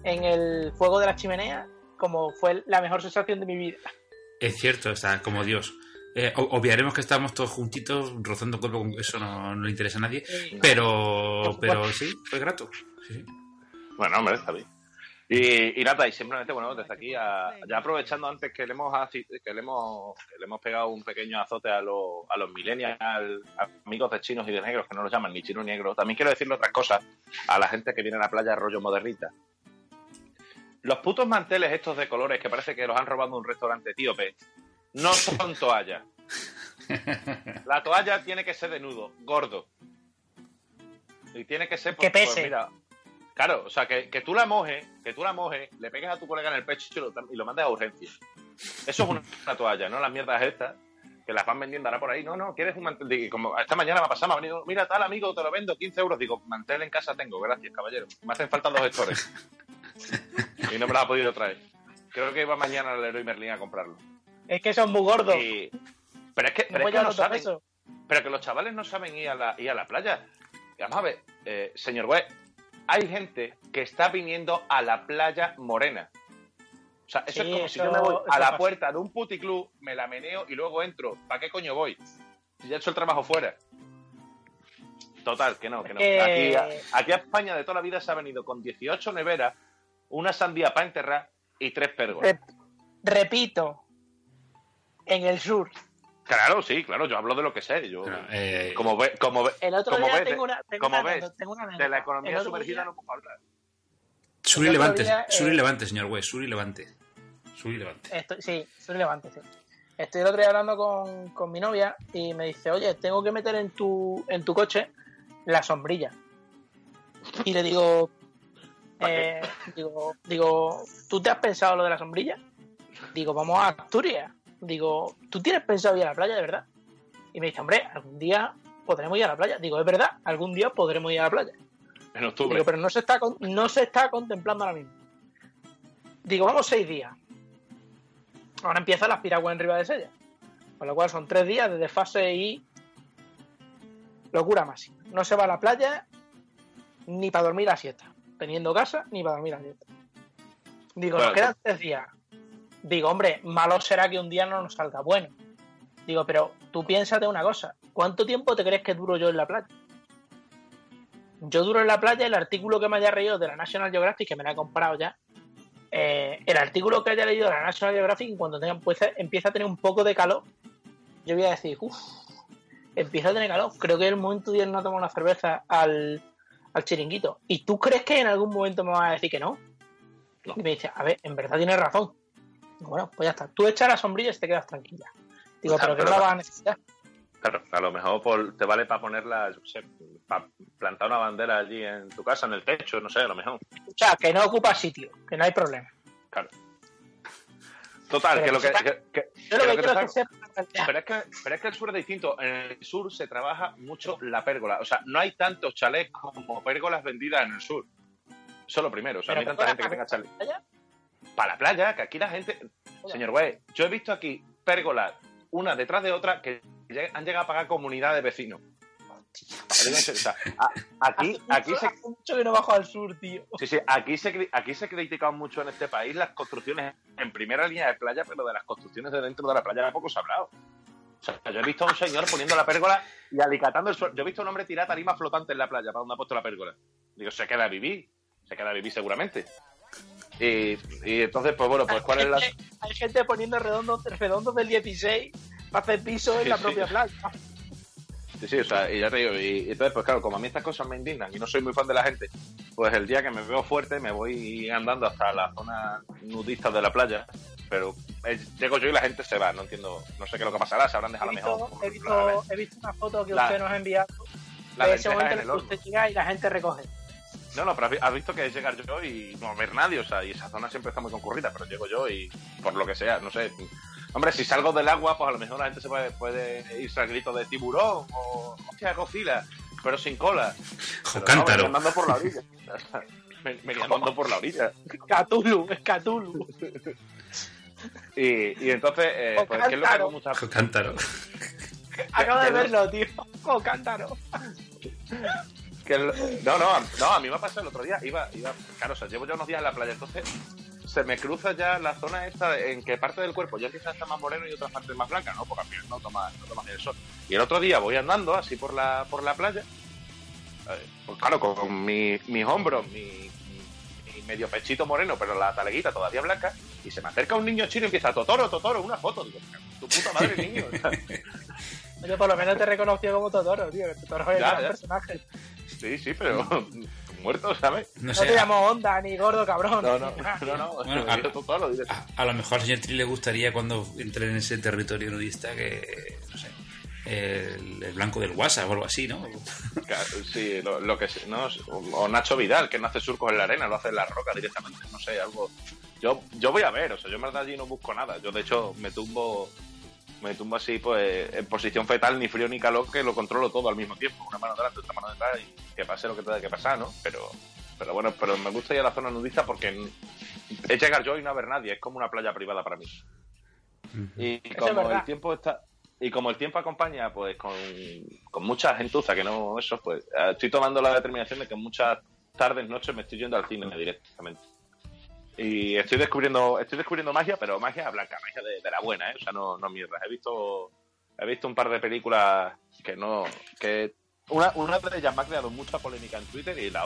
en el fuego de la chimenea como fue la mejor sensación de mi vida. Es cierto, está como Dios. Eh, o- obviaremos que estamos todos juntitos, rozando cuerpo, con eso no, no le interesa a nadie. Pero, pero sí, fue grato. Sí, sí. Bueno, hombre, está bien. Y, y nada, y simplemente, bueno, desde aquí, a- ya aprovechando antes que le hemos que le hemos, que le hemos pegado un pequeño azote a, los a los millennials, amigos de chinos y de negros, que no los llaman ni chino ni negro, también quiero decirle otras cosas a la gente que viene a la playa rollo modernita. Los putos manteles estos de colores que parece que los han robado de un restaurante etíope no son toallas. (laughs) La toalla tiene que ser de nudo, gordo. Y tiene que ser... Que pues, pese. mira, claro, o sea, que, que tú la mojes, que tú la mojes, le pegues a tu colega en el pecho y lo, y lo mandes a urgencia. Eso es una, una (laughs) toalla, no las mierdas estas que las van vendiendo ahora por ahí. No, no, ¿quieres un mantel? Y como esta mañana me ha pasado, me ha venido, mira, tal amigo, te lo vendo, 15 euros. Digo, mantel en casa tengo, gracias, caballero. Me hacen falta dos gestores. (laughs) y no me lo ha podido traer. Creo que iba mañana al Leroy Merlin a comprarlo. Es que son muy gordos. Y- Pero es que, pero es que no saben, pero que los chavales no saben ir a la, ir a la playa. Vamos a ver, eh, señor Webb, hay gente que está viniendo a la playa morena. O sea, eso Sí, es como si yo me voy a la pasa. puerta de un puticlub, me la meneo y luego entro. ¿Para qué coño voy? Si ya he hecho el trabajo fuera. Total, que no, que no. Aquí, a, aquí a España de toda la vida se ha venido con 18 neveras, una sandía para enterrar y tres. Rep- repito, en el sur. Claro, sí, claro, yo hablo de lo que sé. Yo, Pero, eh, como ve, como ve, El otro como día ves, tengo una, tengo como una ves, anécdota, tengo una de la economía sumergida día- no puedo hablar. sur y levante, día, sur y eh, levante, señor Hue, sur y levante. Sur y levante. Estoy, sí, soy relevante, sí. Estoy el otro día hablando con, con mi novia y me dice, oye, tengo que meter en tu, en tu coche la sombrilla. Y le digo, ¿Para eh, digo, digo, ¿tú te has pensado lo de la sombrilla? Digo, vamos a Asturias. Digo, ¿tú tienes pensado ir a la playa de verdad? Y me dice, hombre, algún día podremos ir a la playa. Digo, es verdad, algún día podremos ir a la playa. En octubre. Digo, pero no se está no se está contemplando ahora mismo. Digo, vamos seis días. Ahora empiezan las piraguas en Riva de Sella. Con lo cual son tres días de desfase y locura máxima. No se va a la playa ni para dormir a siesta. Teniendo casa, ni para dormir a siesta. Digo, Bueno, nos quedan tres días. Digo, hombre, malo será que un día no nos salga bueno. Digo, pero tú piénsate una cosa. ¿Cuánto tiempo te crees que duro yo en la playa? Yo duro en la playa, el artículo que me haya leído de la National Geographic, que me la he comprado ya, eh, el artículo que haya leído de la National Geographic, cuando tenga, empieza, empieza a tener un poco de calor, yo voy a decir, uff, empieza a tener calor. Creo que el momento de a tomar una cerveza al, al chiringuito. ¿Y tú crees que en algún momento me vas a decir que no? No. Y me dice, a ver, en verdad tienes razón. Digo, bueno, pues ya está. Tú echas la sombrilla y te quedas tranquila. Digo, Claro, pero que no pero- la vas a necesitar. Claro, a lo mejor por- te vale para ponerla, yo qué sé, para plantar una bandera allí en tu casa, en el techo, no sé, a lo mejor. O sea, que no ocupa sitio, que no hay problema. Claro. Total, Pero que lo que. sepa- que- que- Yo lo que que lo que quiero te es que saco- sepa pero es, que, pero es que el sur es distinto. En el sur se trabaja mucho la pérgola. O sea, no hay tantos chalés como pérgolas vendidas en el sur. Eso es lo primero. O sea, no hay tanta gente que tenga chalés. playa. Para la playa, que aquí la gente. Señor güey, yo he visto aquí pérgolas una detrás de otra que han llegado a pagar comunidad de vecinos. (laughs) Aquí, aquí se hace mucho que no bajo al sur, tío. Sí, sí, aquí se, aquí se critican mucho en este país las construcciones en primera línea de playa, pero de las construcciones de dentro de la playa poco se ha hablado. O sea, yo he visto a un señor poniendo la pérgola y alicatando el suelo. Yo he visto a un hombre tirar tarima flotante en la playa para donde ha puesto la pérgola. Digo, se queda a vivir. Se queda a vivir seguramente. Y, y entonces, pues bueno, pues cuál es la... Hay gente- poniendo redondos, redondos del 16 para hacer piso en Sí, la sí. propia playa. Sí, sí, o sea, y ya te digo, y, y entonces, pues claro, como a mí estas cosas me indignan y no soy muy fan de la gente, pues el día que me veo fuerte me voy andando hasta la zona nudista de la playa, pero llego yo y la gente se va, no entiendo, no sé qué es lo que pasará, se habrán He dejado visto, mejor. he, visto, he visto una foto que La- usted nos ha enviado la de ese momento en el que usted llega y la gente recoge. No, no, pero has vi- has visto que es llegar yo y no ver nadie, o sea, y esa zona siempre está muy concurrida, pero llego yo y por lo que sea, no sé. Hombre, si salgo del agua, pues a lo mejor la gente se puede, puede irse al grito de tiburón o, hostia, Godzilla, pero sin cola. Pero no, venía andando por la orilla. (laughs) Me- andando por la orilla. Catulu, es Catulu. Y, y entonces, eh, O pues, ¿qué es lo que hago muchas cántaro. Acabo de verlo, tío. Con cántaro. Que no, no, no, a mí me ha pasado el otro día. Iba, iba, claro, o sea, llevo ya unos días en la playa, entonces se me cruza ya la zona esta en que parte del cuerpo ya empieza a estar más moreno y otras partes más blancas, ¿no? Porque al final no toma, no toma el sol. Y el otro día voy andando así por la, por la playa, eh, pues claro, con mi- mis hombros, mi, mi medio pechito moreno, pero la taleguita todavía blanca, y se me acerca un niño chino y empieza, Totoro, Totoro, una foto. Digo, tu puta madre, niño. (laughs) Oye, por lo menos te reconoció como Totoro, tío. que Totoro es el Ya, gran ya. personaje. sí, sí, pero (laughs) muerto, ¿sabes? No te a, llamo Onda ni gordo cabrón. No, no, (laughs) no, no. Bueno, (laughs) a- Totoro, dices. a- a lo mejor al señor Tri le gustaría cuando entre en ese territorio nudista que, no sé, el, el blanco del WhatsApp o algo así, ¿no? Claro, Sí, lo, lo que no o o Nacho Vidal, que no hace surcos en la arena, lo hace en la roca directamente, no sé, algo. Yo, yo voy a ver, o sea, yo en verdad allí no busco nada. Yo de hecho me tumbo, me tumbo así, pues, en posición fetal, ni frío ni calor, que lo controlo todo al mismo tiempo, una mano delante, otra mano detrás, y que pase lo que tenga que pasar, ¿no? Pero, pero bueno, pero me gusta ir a la zona nudista porque es llegar yo y no haber nadie, es como una playa privada para mí. Y como el tiempo está y como el tiempo acompaña pues con, con mucha gentuza que no eso pues estoy tomando la determinación de que muchas tardes noches me estoy yendo al cine directamente y estoy descubriendo estoy descubriendo magia pero magia blanca magia de, de la buena ¿eh? o sea no no mierdas he visto he visto un par de películas que no que una, una de ellas me ha creado mucha polémica en Twitter y la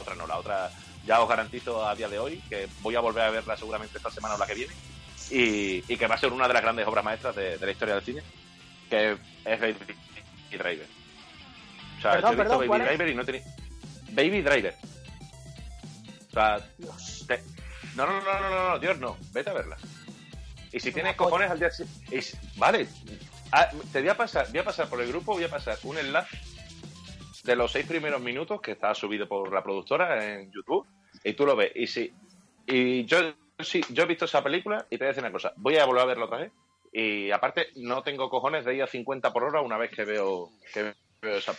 otra no la otra ya os garantizo a día de hoy que voy a volver a verla seguramente esta semana o la que viene y, y que va a ser una de las grandes obras maestras de, de la historia del cine, que es Baby Driver. O sea, Perdón, yo he visto perdón, Baby. Driver y no tenía... Baby Driver. O sea, te- no, no, no, no, no, no, Dios no, vete a verla. Y si tienes cojones al día siguiente... Vale, Ah, te voy a pasar, voy a pasar por el grupo, voy a pasar un enlace de los seis primeros minutos que está subido por la productora en YouTube y tú lo ves. Y si y yo sí, yo he visto esa película y te voy a decir una cosa, voy a volver a verla otra vez y aparte no tengo cojones de ir a 50 por hora una vez que veo que veo esa. O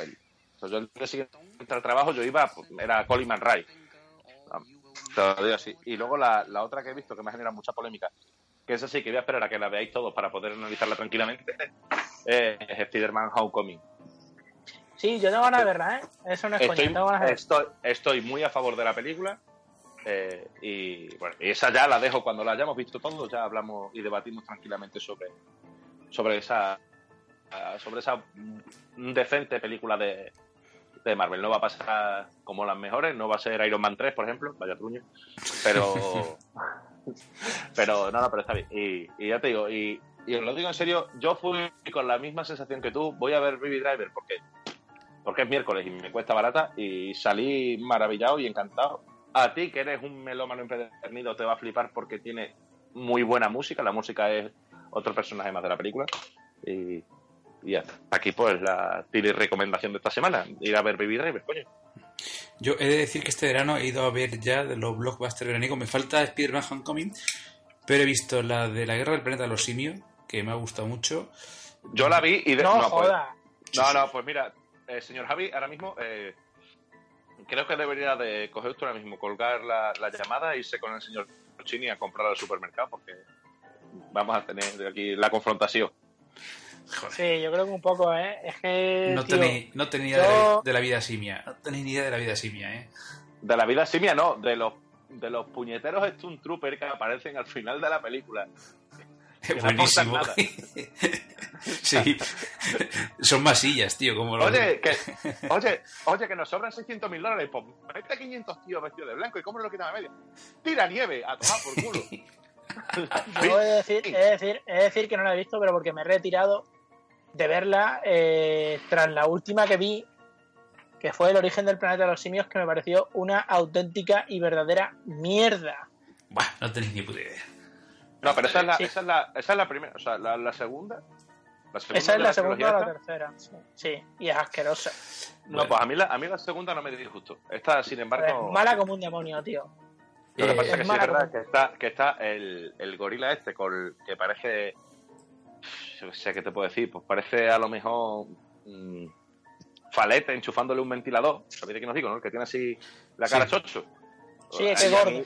sea, yo el día siguiente al trabajo yo iba, era Coleman Ray. Te lo digo así. Y luego la, la otra que he visto que me ha generado mucha polémica, que es así, que voy a esperar a que la veáis todos para poder analizarla tranquilamente, eh, (laughs) es Spider-Man Homecoming. Sí, yo tengo ganas de verla, ¿eh? Eso no es coña, Estoy, tengo ganas de verla. estoy, estoy muy a favor de la película. eh, y bueno, y esa ya la dejo cuando la hayamos visto todos, ya hablamos y debatimos tranquilamente sobre, sobre esa sobre esa mm, decente película de, de Marvel. No va a pasar como las mejores, no va a ser Iron Man 3, por ejemplo, vaya truño, pero (laughs) pero no, no, pero está bien. Y, y ya te digo, y, y os lo digo en serio, yo fui con la misma sensación que tú, voy a ver Baby Driver porque porque es miércoles y me cuesta barata y salí maravillado y encantado. A ti, que eres un melómano empedernido, te va a flipar porque tiene muy buena música. La música es otro personaje más de la película. Y, y hasta aquí, pues, la tiri recomendación de esta semana: ir a ver Baby Driver, coño. Yo he de decir que este verano he ido a ver ya de los blockbusters veranicos. Me falta Spider-Man Homecoming, Pero he visto la de la Guerra del Planeta de los Simios, que me ha gustado mucho. Yo la vi y de... No, pues- joda. no, no, pues mira, eh, señor Javi, ahora mismo eh, creo que debería de coger usted ahora mismo, colgar la, la llamada e irse con el señor Chini a comprar al supermercado porque vamos a tener aquí la confrontación. Joder. Sí, yo creo que un poco, ¿eh? Es que. No tenéis no tenéis de, la, yo- de la vida simia. No tenéis ni idea de la vida simia, ¿eh? De la vida simia, no, de los de los puñeteros Stunt Trooper que aparecen al final de la película. Es no buenísimo. (laughs) sí. Son masillas, tío, como los... Oye, que, oye, oye, que nos sobran 600 mil dólares. Pues mete 500 tíos vestidos de blanco y cómo lo quitan a media. Tira nieve a tomar por culo. (laughs) (laughs) Yo he de decir, he de decir, he de decir que no la he visto, pero porque me he retirado de verla eh, tras la última que vi, que fue El origen del planeta de los simios, que me pareció una auténtica y verdadera mierda. Buah, no tenéis ni puta idea. No, pero esa es la, Sí. esa es la, esa es la primera, o sea, la, la segunda. La segunda Esa es la segunda o la esta. tercera. Sí, sí, y es asquerosa. No, pues a mí, la, a mí la segunda no me disgustó. Esta, sin Es embargo, mala como un demonio, tío. Lo que Eh, pasa es que sí es verdad que está, que está el, el gorila este, con, que parece, yo qué sé qué te puedo decir, pues parece a lo mejor mm, falete enchufándole un ventilador. ¿Sabéis de quién os digo, no? El que tiene así la cara Sí. chocho. Sí, es que Y a gordo. mí-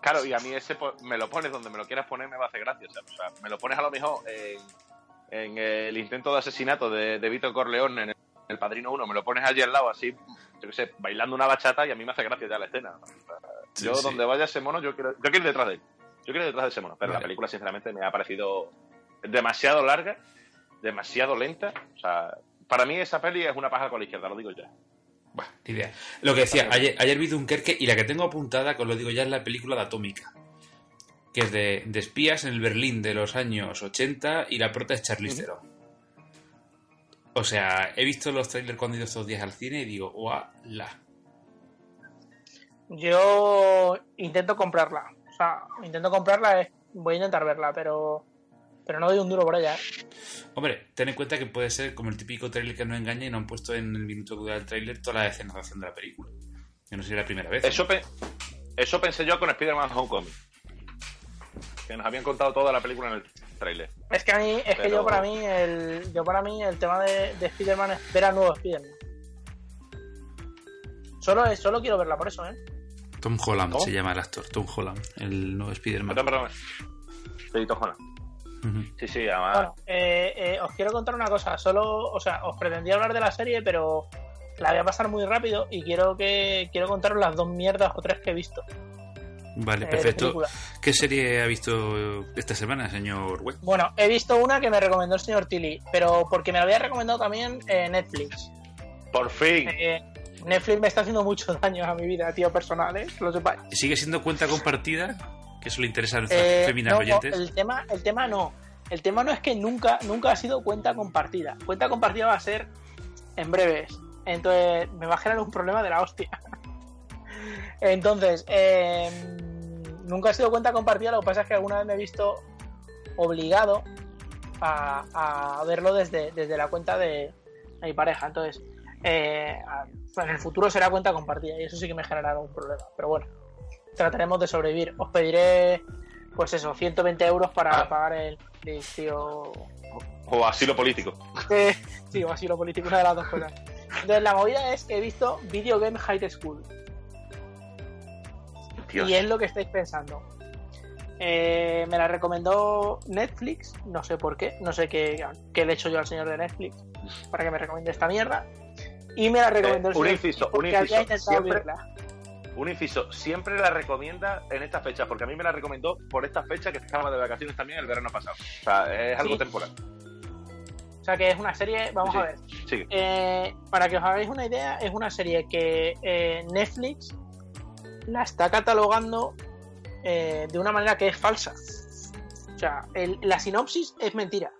Claro, y a mí ese pues, me lo pones donde me lo quieras poner, me va a hacer gracia. O sea, me lo pones a lo mejor en, en el intento de asesinato de, de Vito Corleone en el, el Padrino 1, me lo pones allí al lado, así, yo qué sé, bailando una bachata y a mí me hace gracia ya la escena. Sí, yo, sí. donde vaya ese mono, yo quiero, yo quiero ir detrás de él. Yo quiero ir detrás de ese mono. Pero Vale. la película, sinceramente, me ha parecido demasiado larga, demasiado lenta. O sea, para mí esa peli es una paja con la izquierda, lo digo ya. Buah, ni idea. Lo que decía, ayer, ayer vi Dunkerque y la que tengo apuntada, que os lo digo ya, es la película de Atómica. Que es de, de espías en el Berlín de los años 80 y la prota es Charlize Theron. O sea, he visto los trailers cuando he ido estos días al cine y digo, ¡Wala! Yo intento comprarla. O sea, intento comprarla, es- voy a intentar verla, pero pero no doy un duro por ella. ¿eh? Hombre, ten en cuenta que puede ser como el típico trailer que no engaña y no han puesto en el minuto que dura el trailer toda la escena de acción de la película. Que no sería la primera vez. Eso, pe- eso pensé yo con Spider-Man Homecoming. Que nos habían contado toda la película en el tráiler. Es que a mí, es que yo para mí el, yo para mí el tema de, de Spider-Man es ver a nuevo Spider-Man. Solo, solo quiero verla por eso, ¿eh? Tom Holland ¿Cómo? se llama el actor, Tom Holland, el nuevo Spider-Man. Perdón, perdón. Sí, Tojona. Ujú. Sí, sí, además. Bueno, eh, eh, os quiero contar una cosa. Solo, o sea, os pretendía hablar de la serie, pero la voy a pasar muy rápido y quiero que quiero contaros las dos mierdas o tres que he visto. Vale, eh, perfecto. película. ¿Qué serie ha visto esta semana, señor Webb? Bueno, he visto una que me recomendó el señor Tilly, pero porque me la había recomendado también eh, Netflix. Por fin. Eh, Netflix me está haciendo muchos (laughs) daños a mi vida, tío, personal, ¿eh? Que lo sepáis. ¿Sigue siendo cuenta compartida? Que eso le interesa a nuestras Eh, féminas no, oyentes. el tema, el tema no. El tema no es que nunca, nunca ha sido cuenta compartida. Cuenta compartida va a ser en breves. Entonces me va a generar un problema de la hostia. (laughs) Entonces, eh, nunca ha sido cuenta compartida. Lo que pasa es que alguna vez me he visto obligado a, a verlo desde, desde la cuenta de mi pareja. Entonces, eh, en el futuro será cuenta compartida y eso sí que me generará un problema. Pero bueno, trataremos de sobrevivir. Os pediré, pues eso, 120 euros para Ah. pagar el tío. O asilo político. Eh, (laughs) sí, o así lo político, una de las dos cosas. Entonces, la movida es que he visto Video Game High School. Dios. Y es lo que estáis pensando. Eh, me la recomendó Netflix, no sé por qué, no sé qué, qué le he hecho yo al señor de Netflix para que me recomiende esta mierda. Y me la recomendó Eh, el un inciso, un inciso. Siempre-. Un inciso, siempre la recomienda en estas fechas, porque a mí me la recomendó por esta fecha que estaba de vacaciones también el verano pasado. O sea, es algo Sí. temporal. O sea que es una serie, vamos Sí, a ver. Eh, para que os hagáis una idea, es una serie que eh, Netflix la está catalogando eh, de una manera que es falsa. O sea, el- la sinopsis es mentira.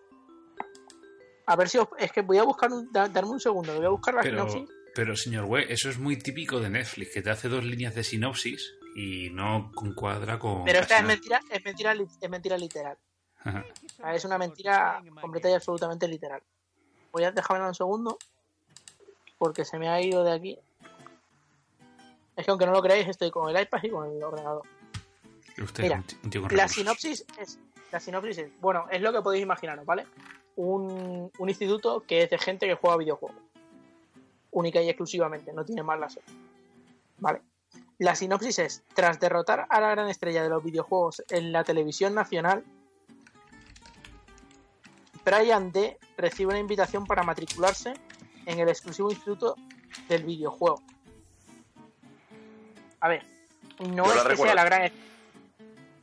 A ver si os, es que voy a buscar un, da- darme un segundo, voy a buscar la Pero, sinopsis. pero, señor Webb, eso es muy típico de Netflix, que te hace dos líneas de sinopsis y no concuadra con... Pero esta es mentira, es mentira, es mentira literal. es una mentira completa y absolutamente literal. Voy a dejarme un segundo porque se me ha ido de aquí. Es que aunque no lo creáis, estoy con el iPad y con el ordenador. Usted Mira, un tío con La sinopsis es, la sinopsis es, bueno, es lo que podéis imaginaros, ¿vale? Un, un instituto que es de gente que juega videojuegos. Única y exclusivamente, no tiene más la serie. Vale. La sinopsis es, tras derrotar a la gran estrella de los videojuegos en la televisión nacional, Brian D. recibe una invitación para matricularse en el exclusivo instituto del videojuego. A ver, no Yo es que sea la gran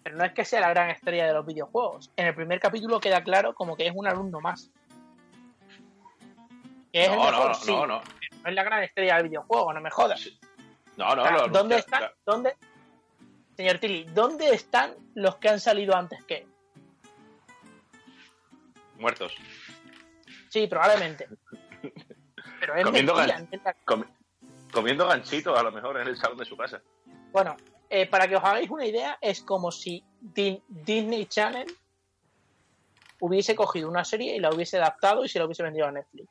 pero no es que sea la gran estrella de los videojuegos. En el primer capítulo queda claro como que es un alumno más. Que es el No, mejor, no, sí, no, no. no es la gran estrella del videojuego, no me jodas. No, no, O sea, lo ¿Dónde están? ¿Dónde? Señor Tilly, ¿dónde están los que han salido antes que él? Muertos. Sí, probablemente. (laughs) Pero es Comiendo mentira, gan- comiendo ganchitos a lo mejor en el salón de su casa. Bueno, eh, para que os hagáis una idea, es como si Di- Disney Channel hubiese cogido una serie y la hubiese adaptado y se la hubiese vendido a Netflix.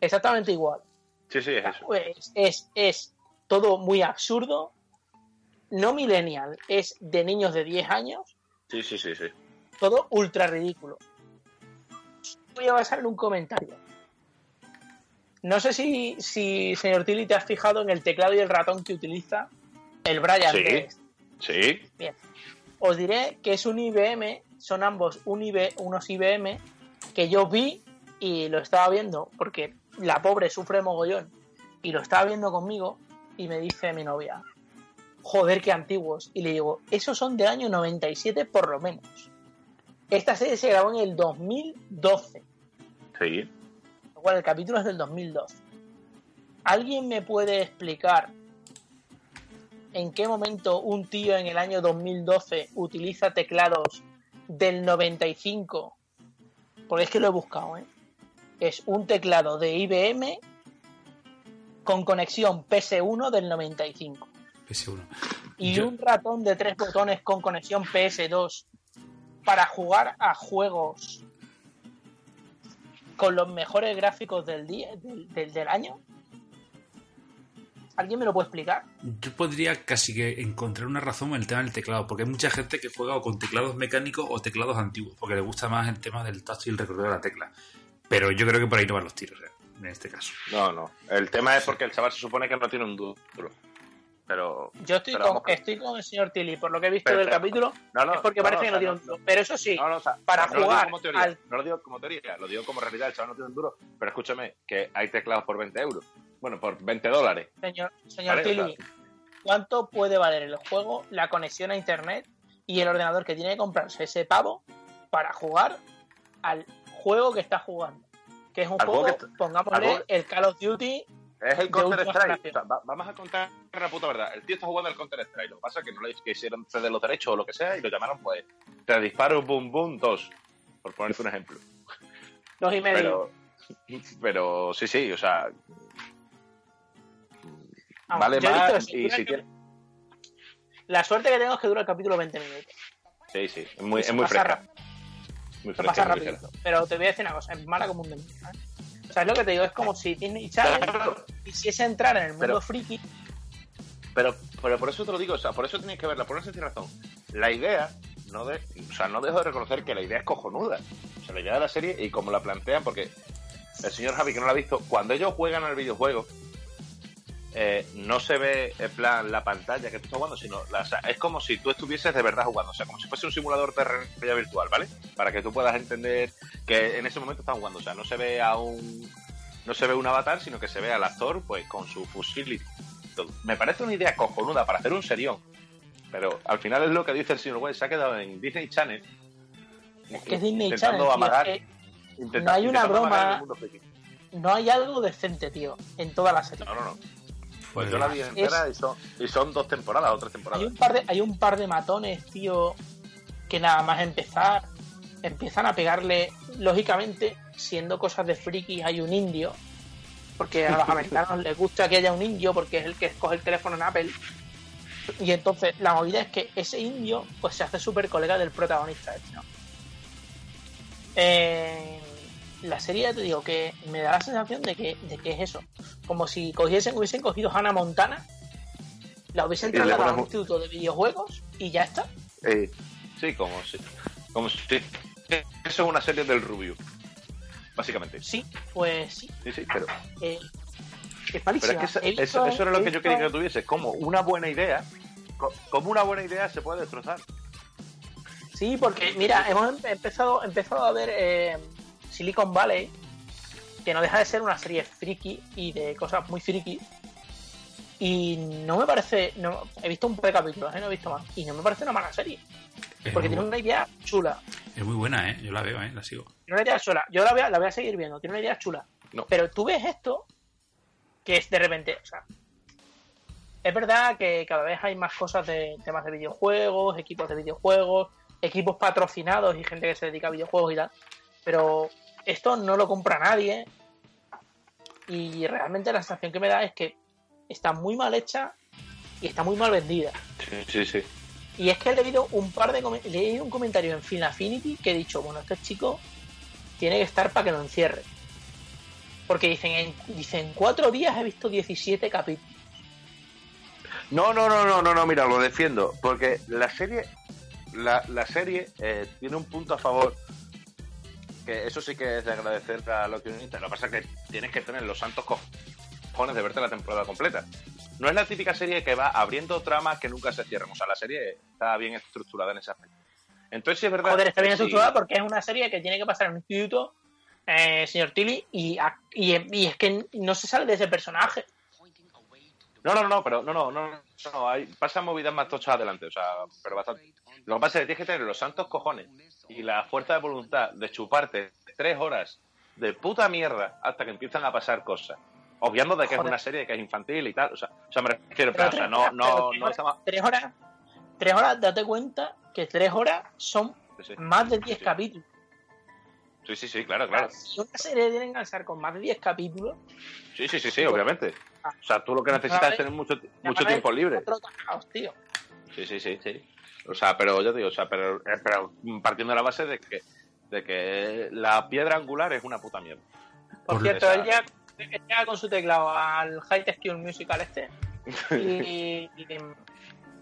Exactamente igual. Sí, sí, es eso. Pues es, es todo muy absurdo. No millennial, es de niños de 10 años. Sí, sí, sí, sí. Todo ultra ridículo. Voy a basar en un comentario. No sé si, si señor Tilly, te has fijado en el teclado y el ratón que utiliza el Brian. Sí. Sí. Bien. Os diré que es un IBM, son ambos un IB, unos IBM que yo vi y lo estaba viendo porque la pobre sufre mogollón y lo estaba viendo conmigo y me dice mi novia, joder, qué antiguos. Y le digo, esos son del año 97 por lo menos. Esta serie se grabó en el 2012, Sí. Cual el capítulo es del 2012. ¿Alguien me puede explicar en qué momento un tío en el año 2012 utiliza teclados del 95? Porque es que lo he buscado, ¿eh? Es un teclado de IBM con conexión PS1 del 95 PS1. y Yo- un ratón de tres botones con conexión PS2 para jugar a juegos con los mejores gráficos del día del, del- del año. ¿Alguien me lo puede explicar? Yo podría casi que encontrar una razón en el tema del teclado, porque hay mucha gente que juega o con teclados mecánicos o teclados antiguos, porque le gusta más el tema del tacto y el recorrido de la tecla. Pero yo creo que por ahí no van los tiros, eh, en este caso. No, no. El tema es porque el chaval se supone que no tiene un duro. Pero. Yo estoy pero con, estoy con el señor Tilly, por lo que he visto Pero, del capítulo, No, no, es porque no, parece que no tiene un duro. Pero eso sí, para lo jugar como teoría, al- no lo digo como teoría, lo digo como realidad, el chaval no tiene un duro, pero escúchame, que hay teclados por 20 euros. Bueno, por 20 dólares. señor, señor Vale, Tilly, ¿cuánto puede valer el juego, la conexión a internet y el ordenador que tiene que comprarse ese pavo para jugar al juego que está jugando? Que es un juego pongámosle, el Call of Duty. Es el Counter Strike. generación. O sea, va- vamos a contar la puta verdad. El tío está jugando el Counter Strike. Lo que pasa es que no le quisieron ceder los derechos o lo que sea y lo llamaron, pues, te disparo, boom, boom, dos. Por ponerte un ejemplo. Dos y medio. Pero, pero sí, sí, o sea, Vamos, vale más y si tiene... La suerte que tengo es que dura el capítulo 20 minutos. Sí, sí, es muy, es muy fresca. rápido. Muy fresca, pasa muy rápido. ligera. Pero te voy a decir una cosa, es mala como un demonio. ¿eh? O sea, es lo que te digo, es como si Disney Channel quisiese entrar en el mundo Pero- friki. Pero, pero por eso te lo digo, o sea, por eso tienes que verla, por una sencilla razón. La idea, no de, o sea, no dejo de reconocer que la idea es cojonuda. O sea, la idea de la serie y como la plantean, porque el señor Javi, que no la ha visto, cuando ellos juegan al videojuego, eh, no se ve en plan la pantalla que tú estás jugando, sino la- o sea, es como si tú estuvieses de verdad jugando, o sea, como si fuese un simulador de realidad virtual, ¿vale? Para que tú puedas entender que en ese momento estás jugando, o sea, no se ve a un no se ve un avatar, sino que se ve al actor pues con su fusil y todo. Me parece una idea cojonuda para hacer un serión, pero al final es lo que dice el señor West, se ha quedado en Disney Channel Que es Disney intentando Channel. amagar, es que intenta- no hay una broma. no hay algo decente, tío, en toda la serie. No, no, no. Pues yo la vi entera y, son, y son dos temporadas o tres Hay temporadas. un par de, hay un par de matones, tío, que nada más empezar empiezan a pegarle, lógicamente, siendo cosas de friki, hay un indio, porque a los (laughs) americanos les gusta que haya un indio porque es el que escoge el teléfono en Apple. Y entonces la movida es que ese indio pues se hace súper colega del protagonista este, ¿no? Eh, la serie, ya te digo, que me da la sensación de que, de que es eso. Como si cogiesen, hubiesen cogido Hannah Montana, la hubiesen trasladado a un instituto de videojuegos y ya está. Eh, sí, como si, como si eso es una serie del Rubio, básicamente. Sí, pues sí. Sí, sí, pero, Eh, es pero malísima. es que eso, He visto- eso- eso era lo que yo quería que tuviese, como una buena idea, co- como una buena idea se puede destrozar. Sí, porque mira, hemos em- empezado, empezado a ver eh, Silicon Valley, que no deja de ser una serie friki y de cosas muy friki. Y no me parece, no, he visto un par de capítulos, ¿eh? no he visto más. Y no me parece una mala serie, Es porque tiene una idea chula. es muy buena, ¿eh? Yo la veo, ¿eh? La sigo. Tiene una idea chula. Yo la voy a, la voy a seguir viendo, tiene una idea chula. No. Pero tú ves esto, que es de repente, o sea, es verdad que cada vez hay más cosas de temas de videojuegos, equipos de videojuegos, equipos patrocinados y gente que se dedica a videojuegos y tal. Pero esto no lo compra nadie. Y realmente la sensación que me da es que está muy mal hecha y está muy mal vendida. Sí, sí, sí. Y es que he leído un par de he leído un comentario en Film Affinity que he dicho, bueno, este chico tiene que estar para que lo encierre. Porque dicen, en, dicen, en cuatro días he visto 17 capítulos. No, no, no, no, no, no, mira, lo defiendo. Porque la serie, la, la serie eh, tiene un punto a favor. Que eso sí que es de agradecer a los guionistas. Lo que pasa es que tienes que tener los santos cojones de verte la temporada completa. No es la típica serie que va abriendo tramas que nunca se cierran. O sea, la serie está bien estructurada en ese aspecto. Entonces, sí es verdad. Joder, está bien sí- estructurada porque es una serie que tiene que pasar en un instituto, eh, señor Tilly, y, y es que no se sale de ese personaje. No, no, no, pero no, no, no, no, hay, pasan movidas más tochas adelante, o sea, pero bastante. Lo que pasa es que tienes que tener los santos cojones y la fuerza de voluntad de chuparte tres horas de puta mierda hasta que empiezan a pasar cosas. Obviando de que Joder. es una serie que es infantil y tal, o sea, o sea me refiero, Pero o sea, no, horas, no, pero no estamos... Tres horas, tres horas, date cuenta que tres horas son Sí, sí, más de 10 Sí. capítulos. Sí, sí, sí, claro, claro. Si una serie tiene que enganchar con más de 10 capítulos, Sí, sí, sí, sí, obviamente. O sea, tú lo que necesitas es tener mucho, mucho tiempo libre. tío. Sí, sí, sí, sí. O sea, pero yo te digo, o sea, pero, eh, pero partiendo de la base de que, de que la piedra angular es una puta mierda. Por Por cierto, él llega, él llega con su teclado al High Tech Tune Musical este y, (laughs) y,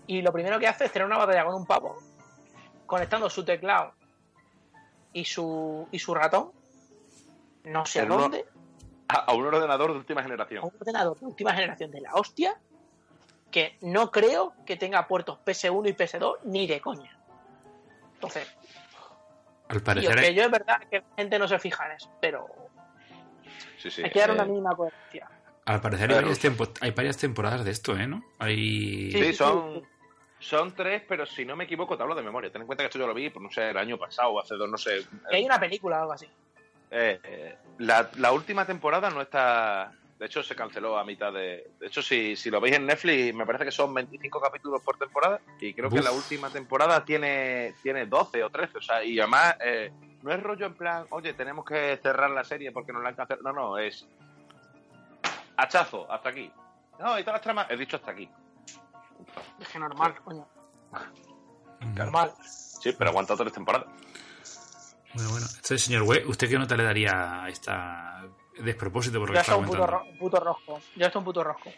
y lo primero que hace es tener una batalla con un pavo conectando su teclado y su, y su ratón no sé a dónde A, a un ordenador de última a generación. un ordenador de última generación de la hostia que no creo que tenga puertos PS1 y PS2 ni de coña. Entonces, Al tío, parecer, que yo es verdad que la gente no se fija en eso, pero Sí, sí. hay que dar una eh, mínima coherencia. al parecer hay, varias tempo- hay varias temporadas de esto, ¿eh? ¿No? Hay... Sí, Sí, sí, son, sí. Son tres, pero si no me equivoco, te hablo de memoria. Ten en cuenta que esto yo lo vi, pues no sé, el año pasado o hace dos, no sé. Que hay una película o algo así. Eh, eh, la, la última temporada no está. De hecho, se canceló a mitad de. De hecho, si, si lo veis en Netflix, me parece que son 25 capítulos por temporada. Y creo que la última temporada tiene, tiene 12 o 13. O sea, y además, eh, no es rollo en plan, oye, tenemos que cerrar la serie porque nos la han cancelado. No, no, es. Hachazo, hasta aquí. No, y todas las tramas. He dicho hasta aquí. Es que normal, coño. Normal. Sí, pero aguanta tres temporadas. Bueno, bueno. Entonces, señor Wei, ¿usted qué nota le daría a esta despropósito por lo Yo que estoy está un puto, un puto rosco. Yo estoy un puto rosco.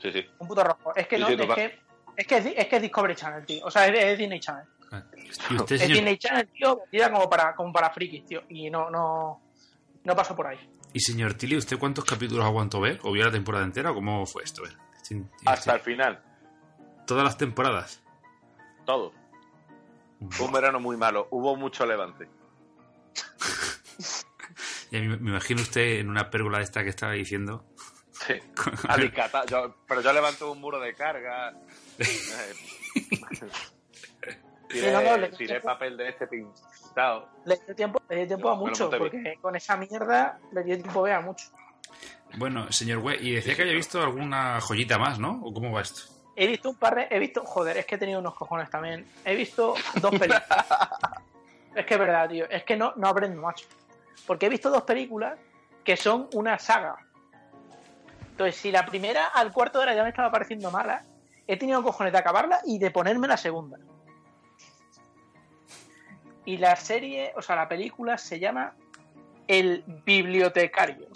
Sí, sí. Un puto rosco. Es que Sí, no, sí, es que, es que es, di- es que es Discovery Channel, tío. O sea, es, es Disney Channel. Ah, ¿Y usted, Es señor, Disney Channel, tío, vendida como para, como para frikis, tío. Y no, no, no paso por ahí. y señor Tilly, ¿usted cuántos capítulos aguantó ver? ¿O vio la temporada entera? ¿O cómo fue esto? Ver, sin- Hasta el final. Todas las temporadas. Todo. Fue un verano muy malo. Hubo mucho levante. (laughs) Ya me, me imagino usted en una pérgola esta que estaba diciendo. Sí. (laughs) Alicata. Yo, pero yo levanto un muro de carga. (laughs) tiré, Sí, no, no, le- tiré papel de este pintado. Le dio tiempo, le dio tiempo a mucho, porque con esa mierda le dio tiempo a ver a mucho. Bueno, señor Wei, y decía que había visto alguna joyita más, ¿no? ¿O cómo va esto? He visto un par de. He visto. Joder, es que he tenido unos cojones también. He visto dos películas. (laughs) es que es verdad, tío. Es que no, no aprendo, macho. Porque he visto dos películas que son una saga. Entonces, si la primera al cuarto de hora ya me estaba pareciendo mala, he tenido cojones de acabarla y de ponerme la segunda. Y la serie, o sea, la película se llama El Bibliotecario.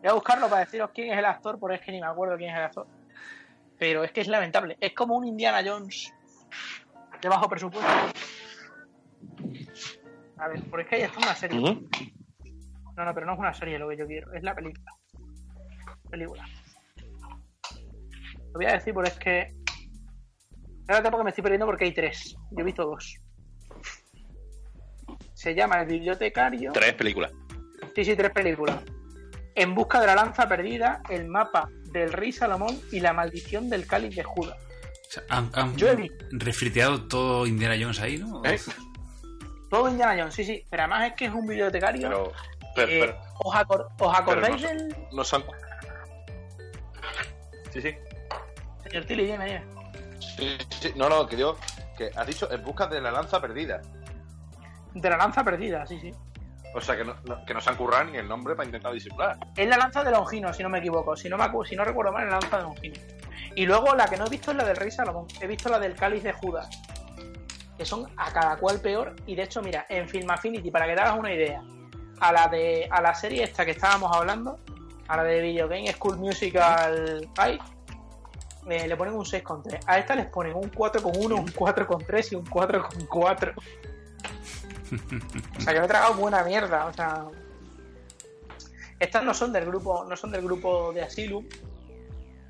Voy a buscarlo para deciros quién es el actor, porque es que ni me acuerdo quién es el actor. pero es que es lamentable. Es como un Indiana Jones de bajo presupuesto. A ver, porque es que esto es una serie. No, no, pero no es una serie lo que yo quiero, es la película. Película. Lo voy a decir porque es que. Ahora tampoco me estoy perdiendo porque hay tres. Yo he visto dos. Se llama El Bibliotecario. Tres películas. Sí, sí, tres películas. En busca de la lanza perdida, El mapa del rey Salomón y La maldición del cáliz de Judas. O sea, han, han Yo he visto. refriteado todo Indiana Jones ahí, ¿no? ¿Eh? Todo Indiana Jones, sí, sí. Pero además es que es un bibliotecario. Pero, pero, eh, pero ¿os, acor- os acordáis Pero del. no son. Sí, sí. Señor Tilly, dime, dime. Sí, sí. No, no, que yo. Que has dicho en busca de la lanza perdida. De la lanza perdida, sí, sí. O sea, que no, no- que no se han currado ni el nombre para intentar disimular. Es la lanza de Longino, si no me equivoco. Si no, me si no recuerdo mal, es la lanza de Longino. Y luego la que no he visto es la del Rey Salomón. He visto la del Cáliz de Judas. Que son a cada cual peor. Y de hecho, mira, en Film Affinity, para que te hagas una idea, a la de a la serie esta que estábamos hablando, a la de Video Game School Musical High, eh, le ponen un 6,3. A esta les ponen un 4,1, un 4,3 y un 4,4. O sea, que me he tragado buena mierda. O sea, estas no son del grupo, no son del grupo de Asylum,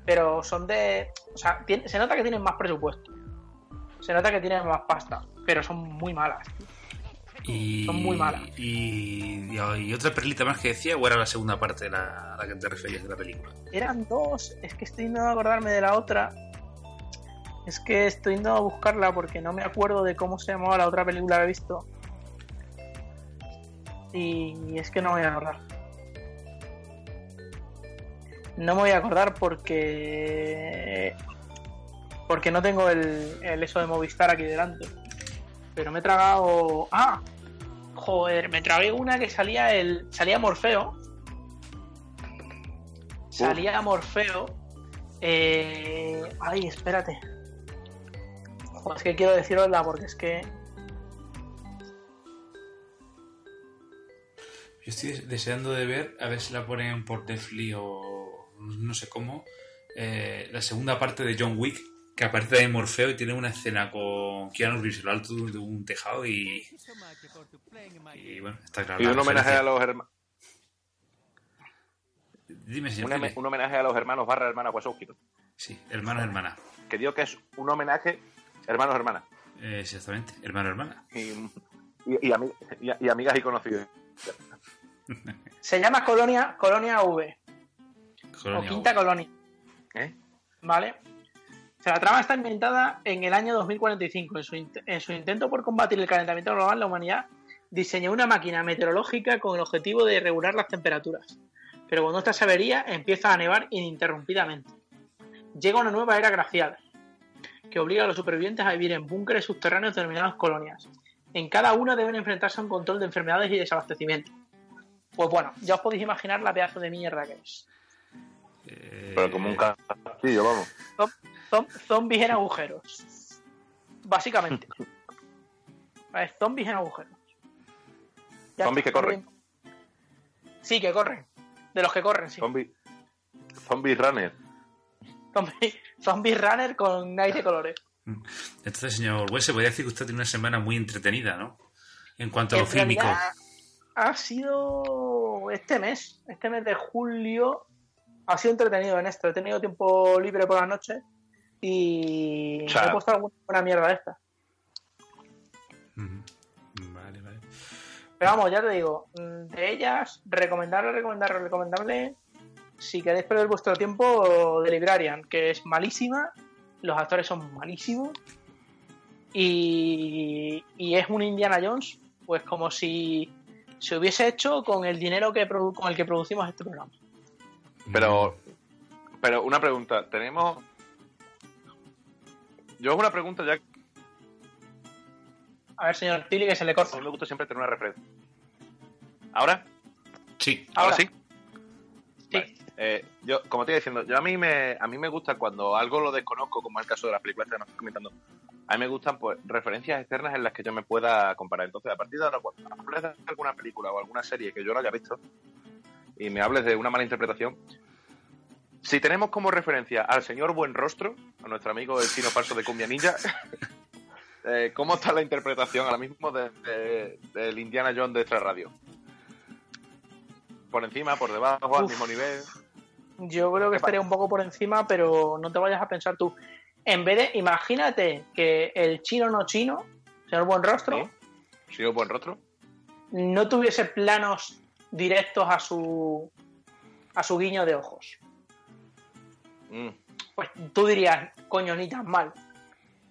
pero son de, o sea, se nota que tienen más presupuesto, se nota que tienen más pasta, pero son muy malas. Y, Son muy malas. Y, y otra perlita más que decía, o era la segunda parte de la, a la que te referías de la película. Eran dos, es que estoy intentando acordarme de la otra. Es que estoy intentando buscarla porque no me acuerdo de cómo se llamaba la otra película que he visto. Y es que no me voy a acordar. No me voy a acordar porque. Porque no tengo el, el eso de Movistar aquí delante. Pero me he tragado. ¡Ah! Joder, me tragué una que salía el. Salía Morfeo. Salía Morfeo. Eh... Ay, espérate. Joder, es que quiero decirosla porque es que. Yo estoy des- deseando de ver, a ver si la ponen por Netflix o no sé cómo, eh, la segunda parte de John Wick, que aparece de Morfeo y tiene una escena con Keanu Reeves lo alto de un tejado y, y bueno, está claro. Y un homenaje a los hermanos. Dime, señor. Un, un homenaje a los hermanos barra hermanas Wachowski. ¿no? Sí, hermano, hermana. Que digo que es un homenaje hermanos hermanas. Eh, exactamente, hermano, hermana. Y, y, y- y amigas y conocidos. Se llama Colonia, Colonia V. Colonia o Quinta. Colonia. ¿Eh? ¿Vale? O sea, la trama está inventada en el año 2045. En su, en su intento por combatir el calentamiento global, la humanidad diseñó una máquina meteorológica con el objetivo de regular las temperaturas. Pero cuando esta se avería, empieza a nevar ininterrumpidamente. Llega una nueva era glacial, que obliga a los supervivientes a vivir en búnkeres subterráneos denominados colonias. En cada una deben enfrentarse a un control de enfermedades y desabastecimiento. Pues bueno, ya os podéis imaginar la pedazo de mierda que es. Eh, Pero como un castillo, vamos. Zom- zombies en agujeros. Básicamente. ¿Vale? Zombies en agujeros. Ya Zombies que corren. Sí, que corren. De los que corren, sí. Zombie, zombie runner. Zombie, zombie runner con aire colores. Entonces, señor Wes, se podría decir que usted tiene una semana muy entretenida, ¿no? En cuanto a lo fílmico. realidad, Ha sido este mes, este mes de julio, ha sido entretenido en esto. He tenido tiempo libre por las noches y O sea- me he puesto alguna buena mierda de esta. Vale, vale. Pero vamos, ya te digo, de ellas, recomendable, recomendable, recomendable. Si queréis perder vuestro tiempo, de Librarian, que es malísima, los actores son malísimos. Y, y es un Indiana Jones, pues como si se hubiese hecho con el dinero que produ- con el que producimos este programa. Pero, pero una pregunta. Tenemos. Yo es una pregunta ya. A ver, señor Tilly, que se le A corta. mí me gusta siempre tener una referencia. ¿Ahora? Sí. ¿Ahora, Ahora. sí? Sí. Eh, yo, como te iba diciendo, yo a mí me a mí me gusta cuando algo lo desconozco, como es el caso de las películas que nos estás comentando. A mí me gustan pues referencias externas en las que yo me pueda comparar. Entonces, a partir de ahora, cuando hables de alguna película o alguna serie que yo no haya visto y me hables de una mala interpretación, si tenemos como referencia al señor Buen Rostro, a nuestro amigo el chino falso de Cumbia Ninja, (laughs) eh, ¿cómo está la interpretación ahora mismo de- de- del Indiana Jones de esta radio? ¿Por encima, por debajo, al mismo nivel? Yo creo que estaría un poco por encima, pero no te vayas a pensar tú. En vez de, imagínate que el chino no chino, señor buen rostro, ¿Sí? ¿Señor Buen Rostro? no tuviese planos directos a su a su guiño de ojos. Mm. Pues tú dirías, coño, ni tan mal.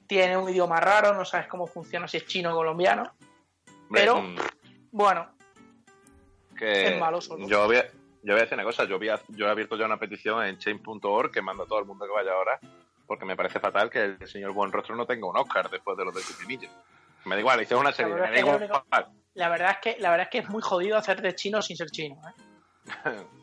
Tiene un idioma raro, no sabes cómo funciona, si es chino o colombiano. Hombre, Pero- mm, Bueno, que Es malo solo. Yo voy, a, yo voy a decir una cosa, yo, voy a- yo he abierto ya una petición en chain.org que mando a todo el mundo que vaya ahora, porque me parece fatal que el señor Buen Rostro no tenga un Oscar después de lo de Cupimilla. Me da igual, hice una serie, verdad me da es que es igual. la verdad es que la verdad es que es muy jodido hacer de chino sin ser chino. ¿eh? (laughs)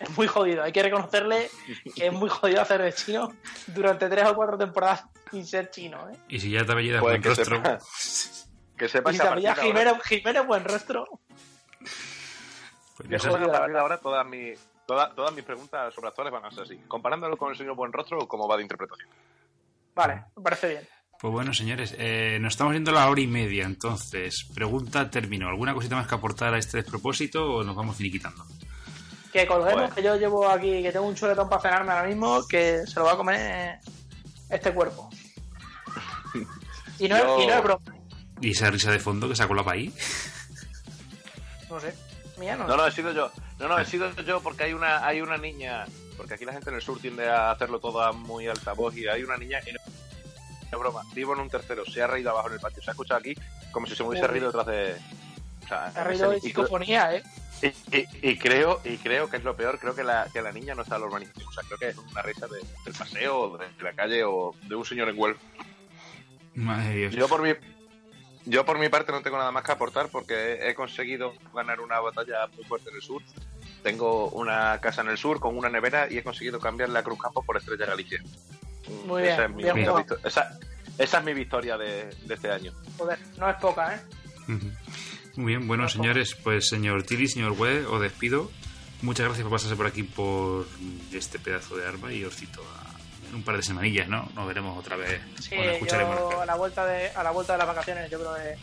Es muy jodido, hay que reconocerle que es muy jodido hacer de chino durante tres o cuatro temporadas sin ser chino. ¿eh? Y si ya te apellidas Pues buen que rostro, (laughs) sepa- Y que a también partir de ahora- Jiménez, Jiménez buen rostro. pues sabes. que a partir de ahora todas mis, todas, todas mis preguntas sobre actores van a ser así, comparándolo con el señor Buen Rostro o cómo va de interpretación. Vale, me parece bien. Pues bueno, señores, eh, nos estamos yendo a la hora y media, entonces, pregunta término. ¿Alguna cosita más que aportar a este despropósito o nos vamos finiquitando? Que colguemos, Bueno. que yo llevo aquí, que tengo un chuletón para cenarme ahora mismo, que se lo va a comer este cuerpo. Y no, Yo- y no es broma, ¿Y esa risa de fondo que sacó la país? no sé. Mía no. No, no, he sido yo. No, no, he sido yo porque hay una, hay una niña. Porque aquí la gente en el sur tiende a hacerlo todo a muy alta voz y hay una niña. Y no, broma, vivo en un tercero, se ha reído abajo en el patio. Se ha escuchado aquí como si se me hubiese reído detrás de. O sea, Ha reído de psicofonía, ¿eh? y- y- y creo, y creo que es lo peor, creo que la, que la niña no está en la urbanización. O sea, creo que es una risa de- del paseo, o de, la calle o de un señor en Huelva. Madre de Dios. Yo por mi yo por mi parte no tengo nada más que aportar porque he conseguido ganar una batalla muy fuerte en el sur. Tengo una casa en el sur con una nevera y he conseguido cambiar la Cruz Campos por Estrella Galicia. Muy esa bien, es mi bien esa, esa es mi victoria de, de este año. Joder, no es poca, ¿eh? Muy bien, bueno, señores, pues señor Tili, señor Web, os despido. Muchas gracias por pasarse por aquí por este pedazo de arma y os cito a- un par de semanillas, ¿no? Nos veremos otra vez. Sí, o nos escucharemos. yo a la vuelta de a la vuelta de las vacaciones yo creo que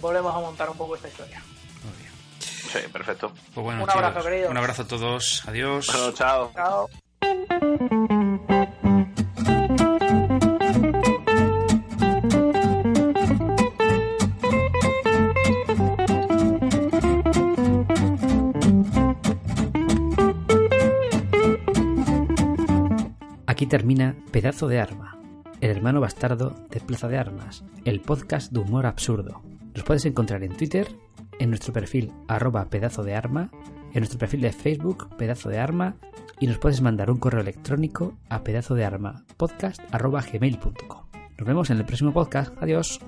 volvemos a montar un poco esta historia. Muy bien. Sí, perfecto. Pues bueno, Un abrazo, chicos. Un abrazo a todos. Adiós. Bueno, chao. Chao. Aquí termina Pedazo de Arma, el hermano bastardo de Plaza de Armas, el podcast de humor absurdo. Los puedes encontrar en Twitter, en nuestro perfil arroba pedazo de arma, en nuestro perfil de Facebook pedazo de arma y nos puedes mandar un correo electrónico a pedazo de arma podcast arroba gmail.com. Nos vemos en el próximo podcast. Adiós.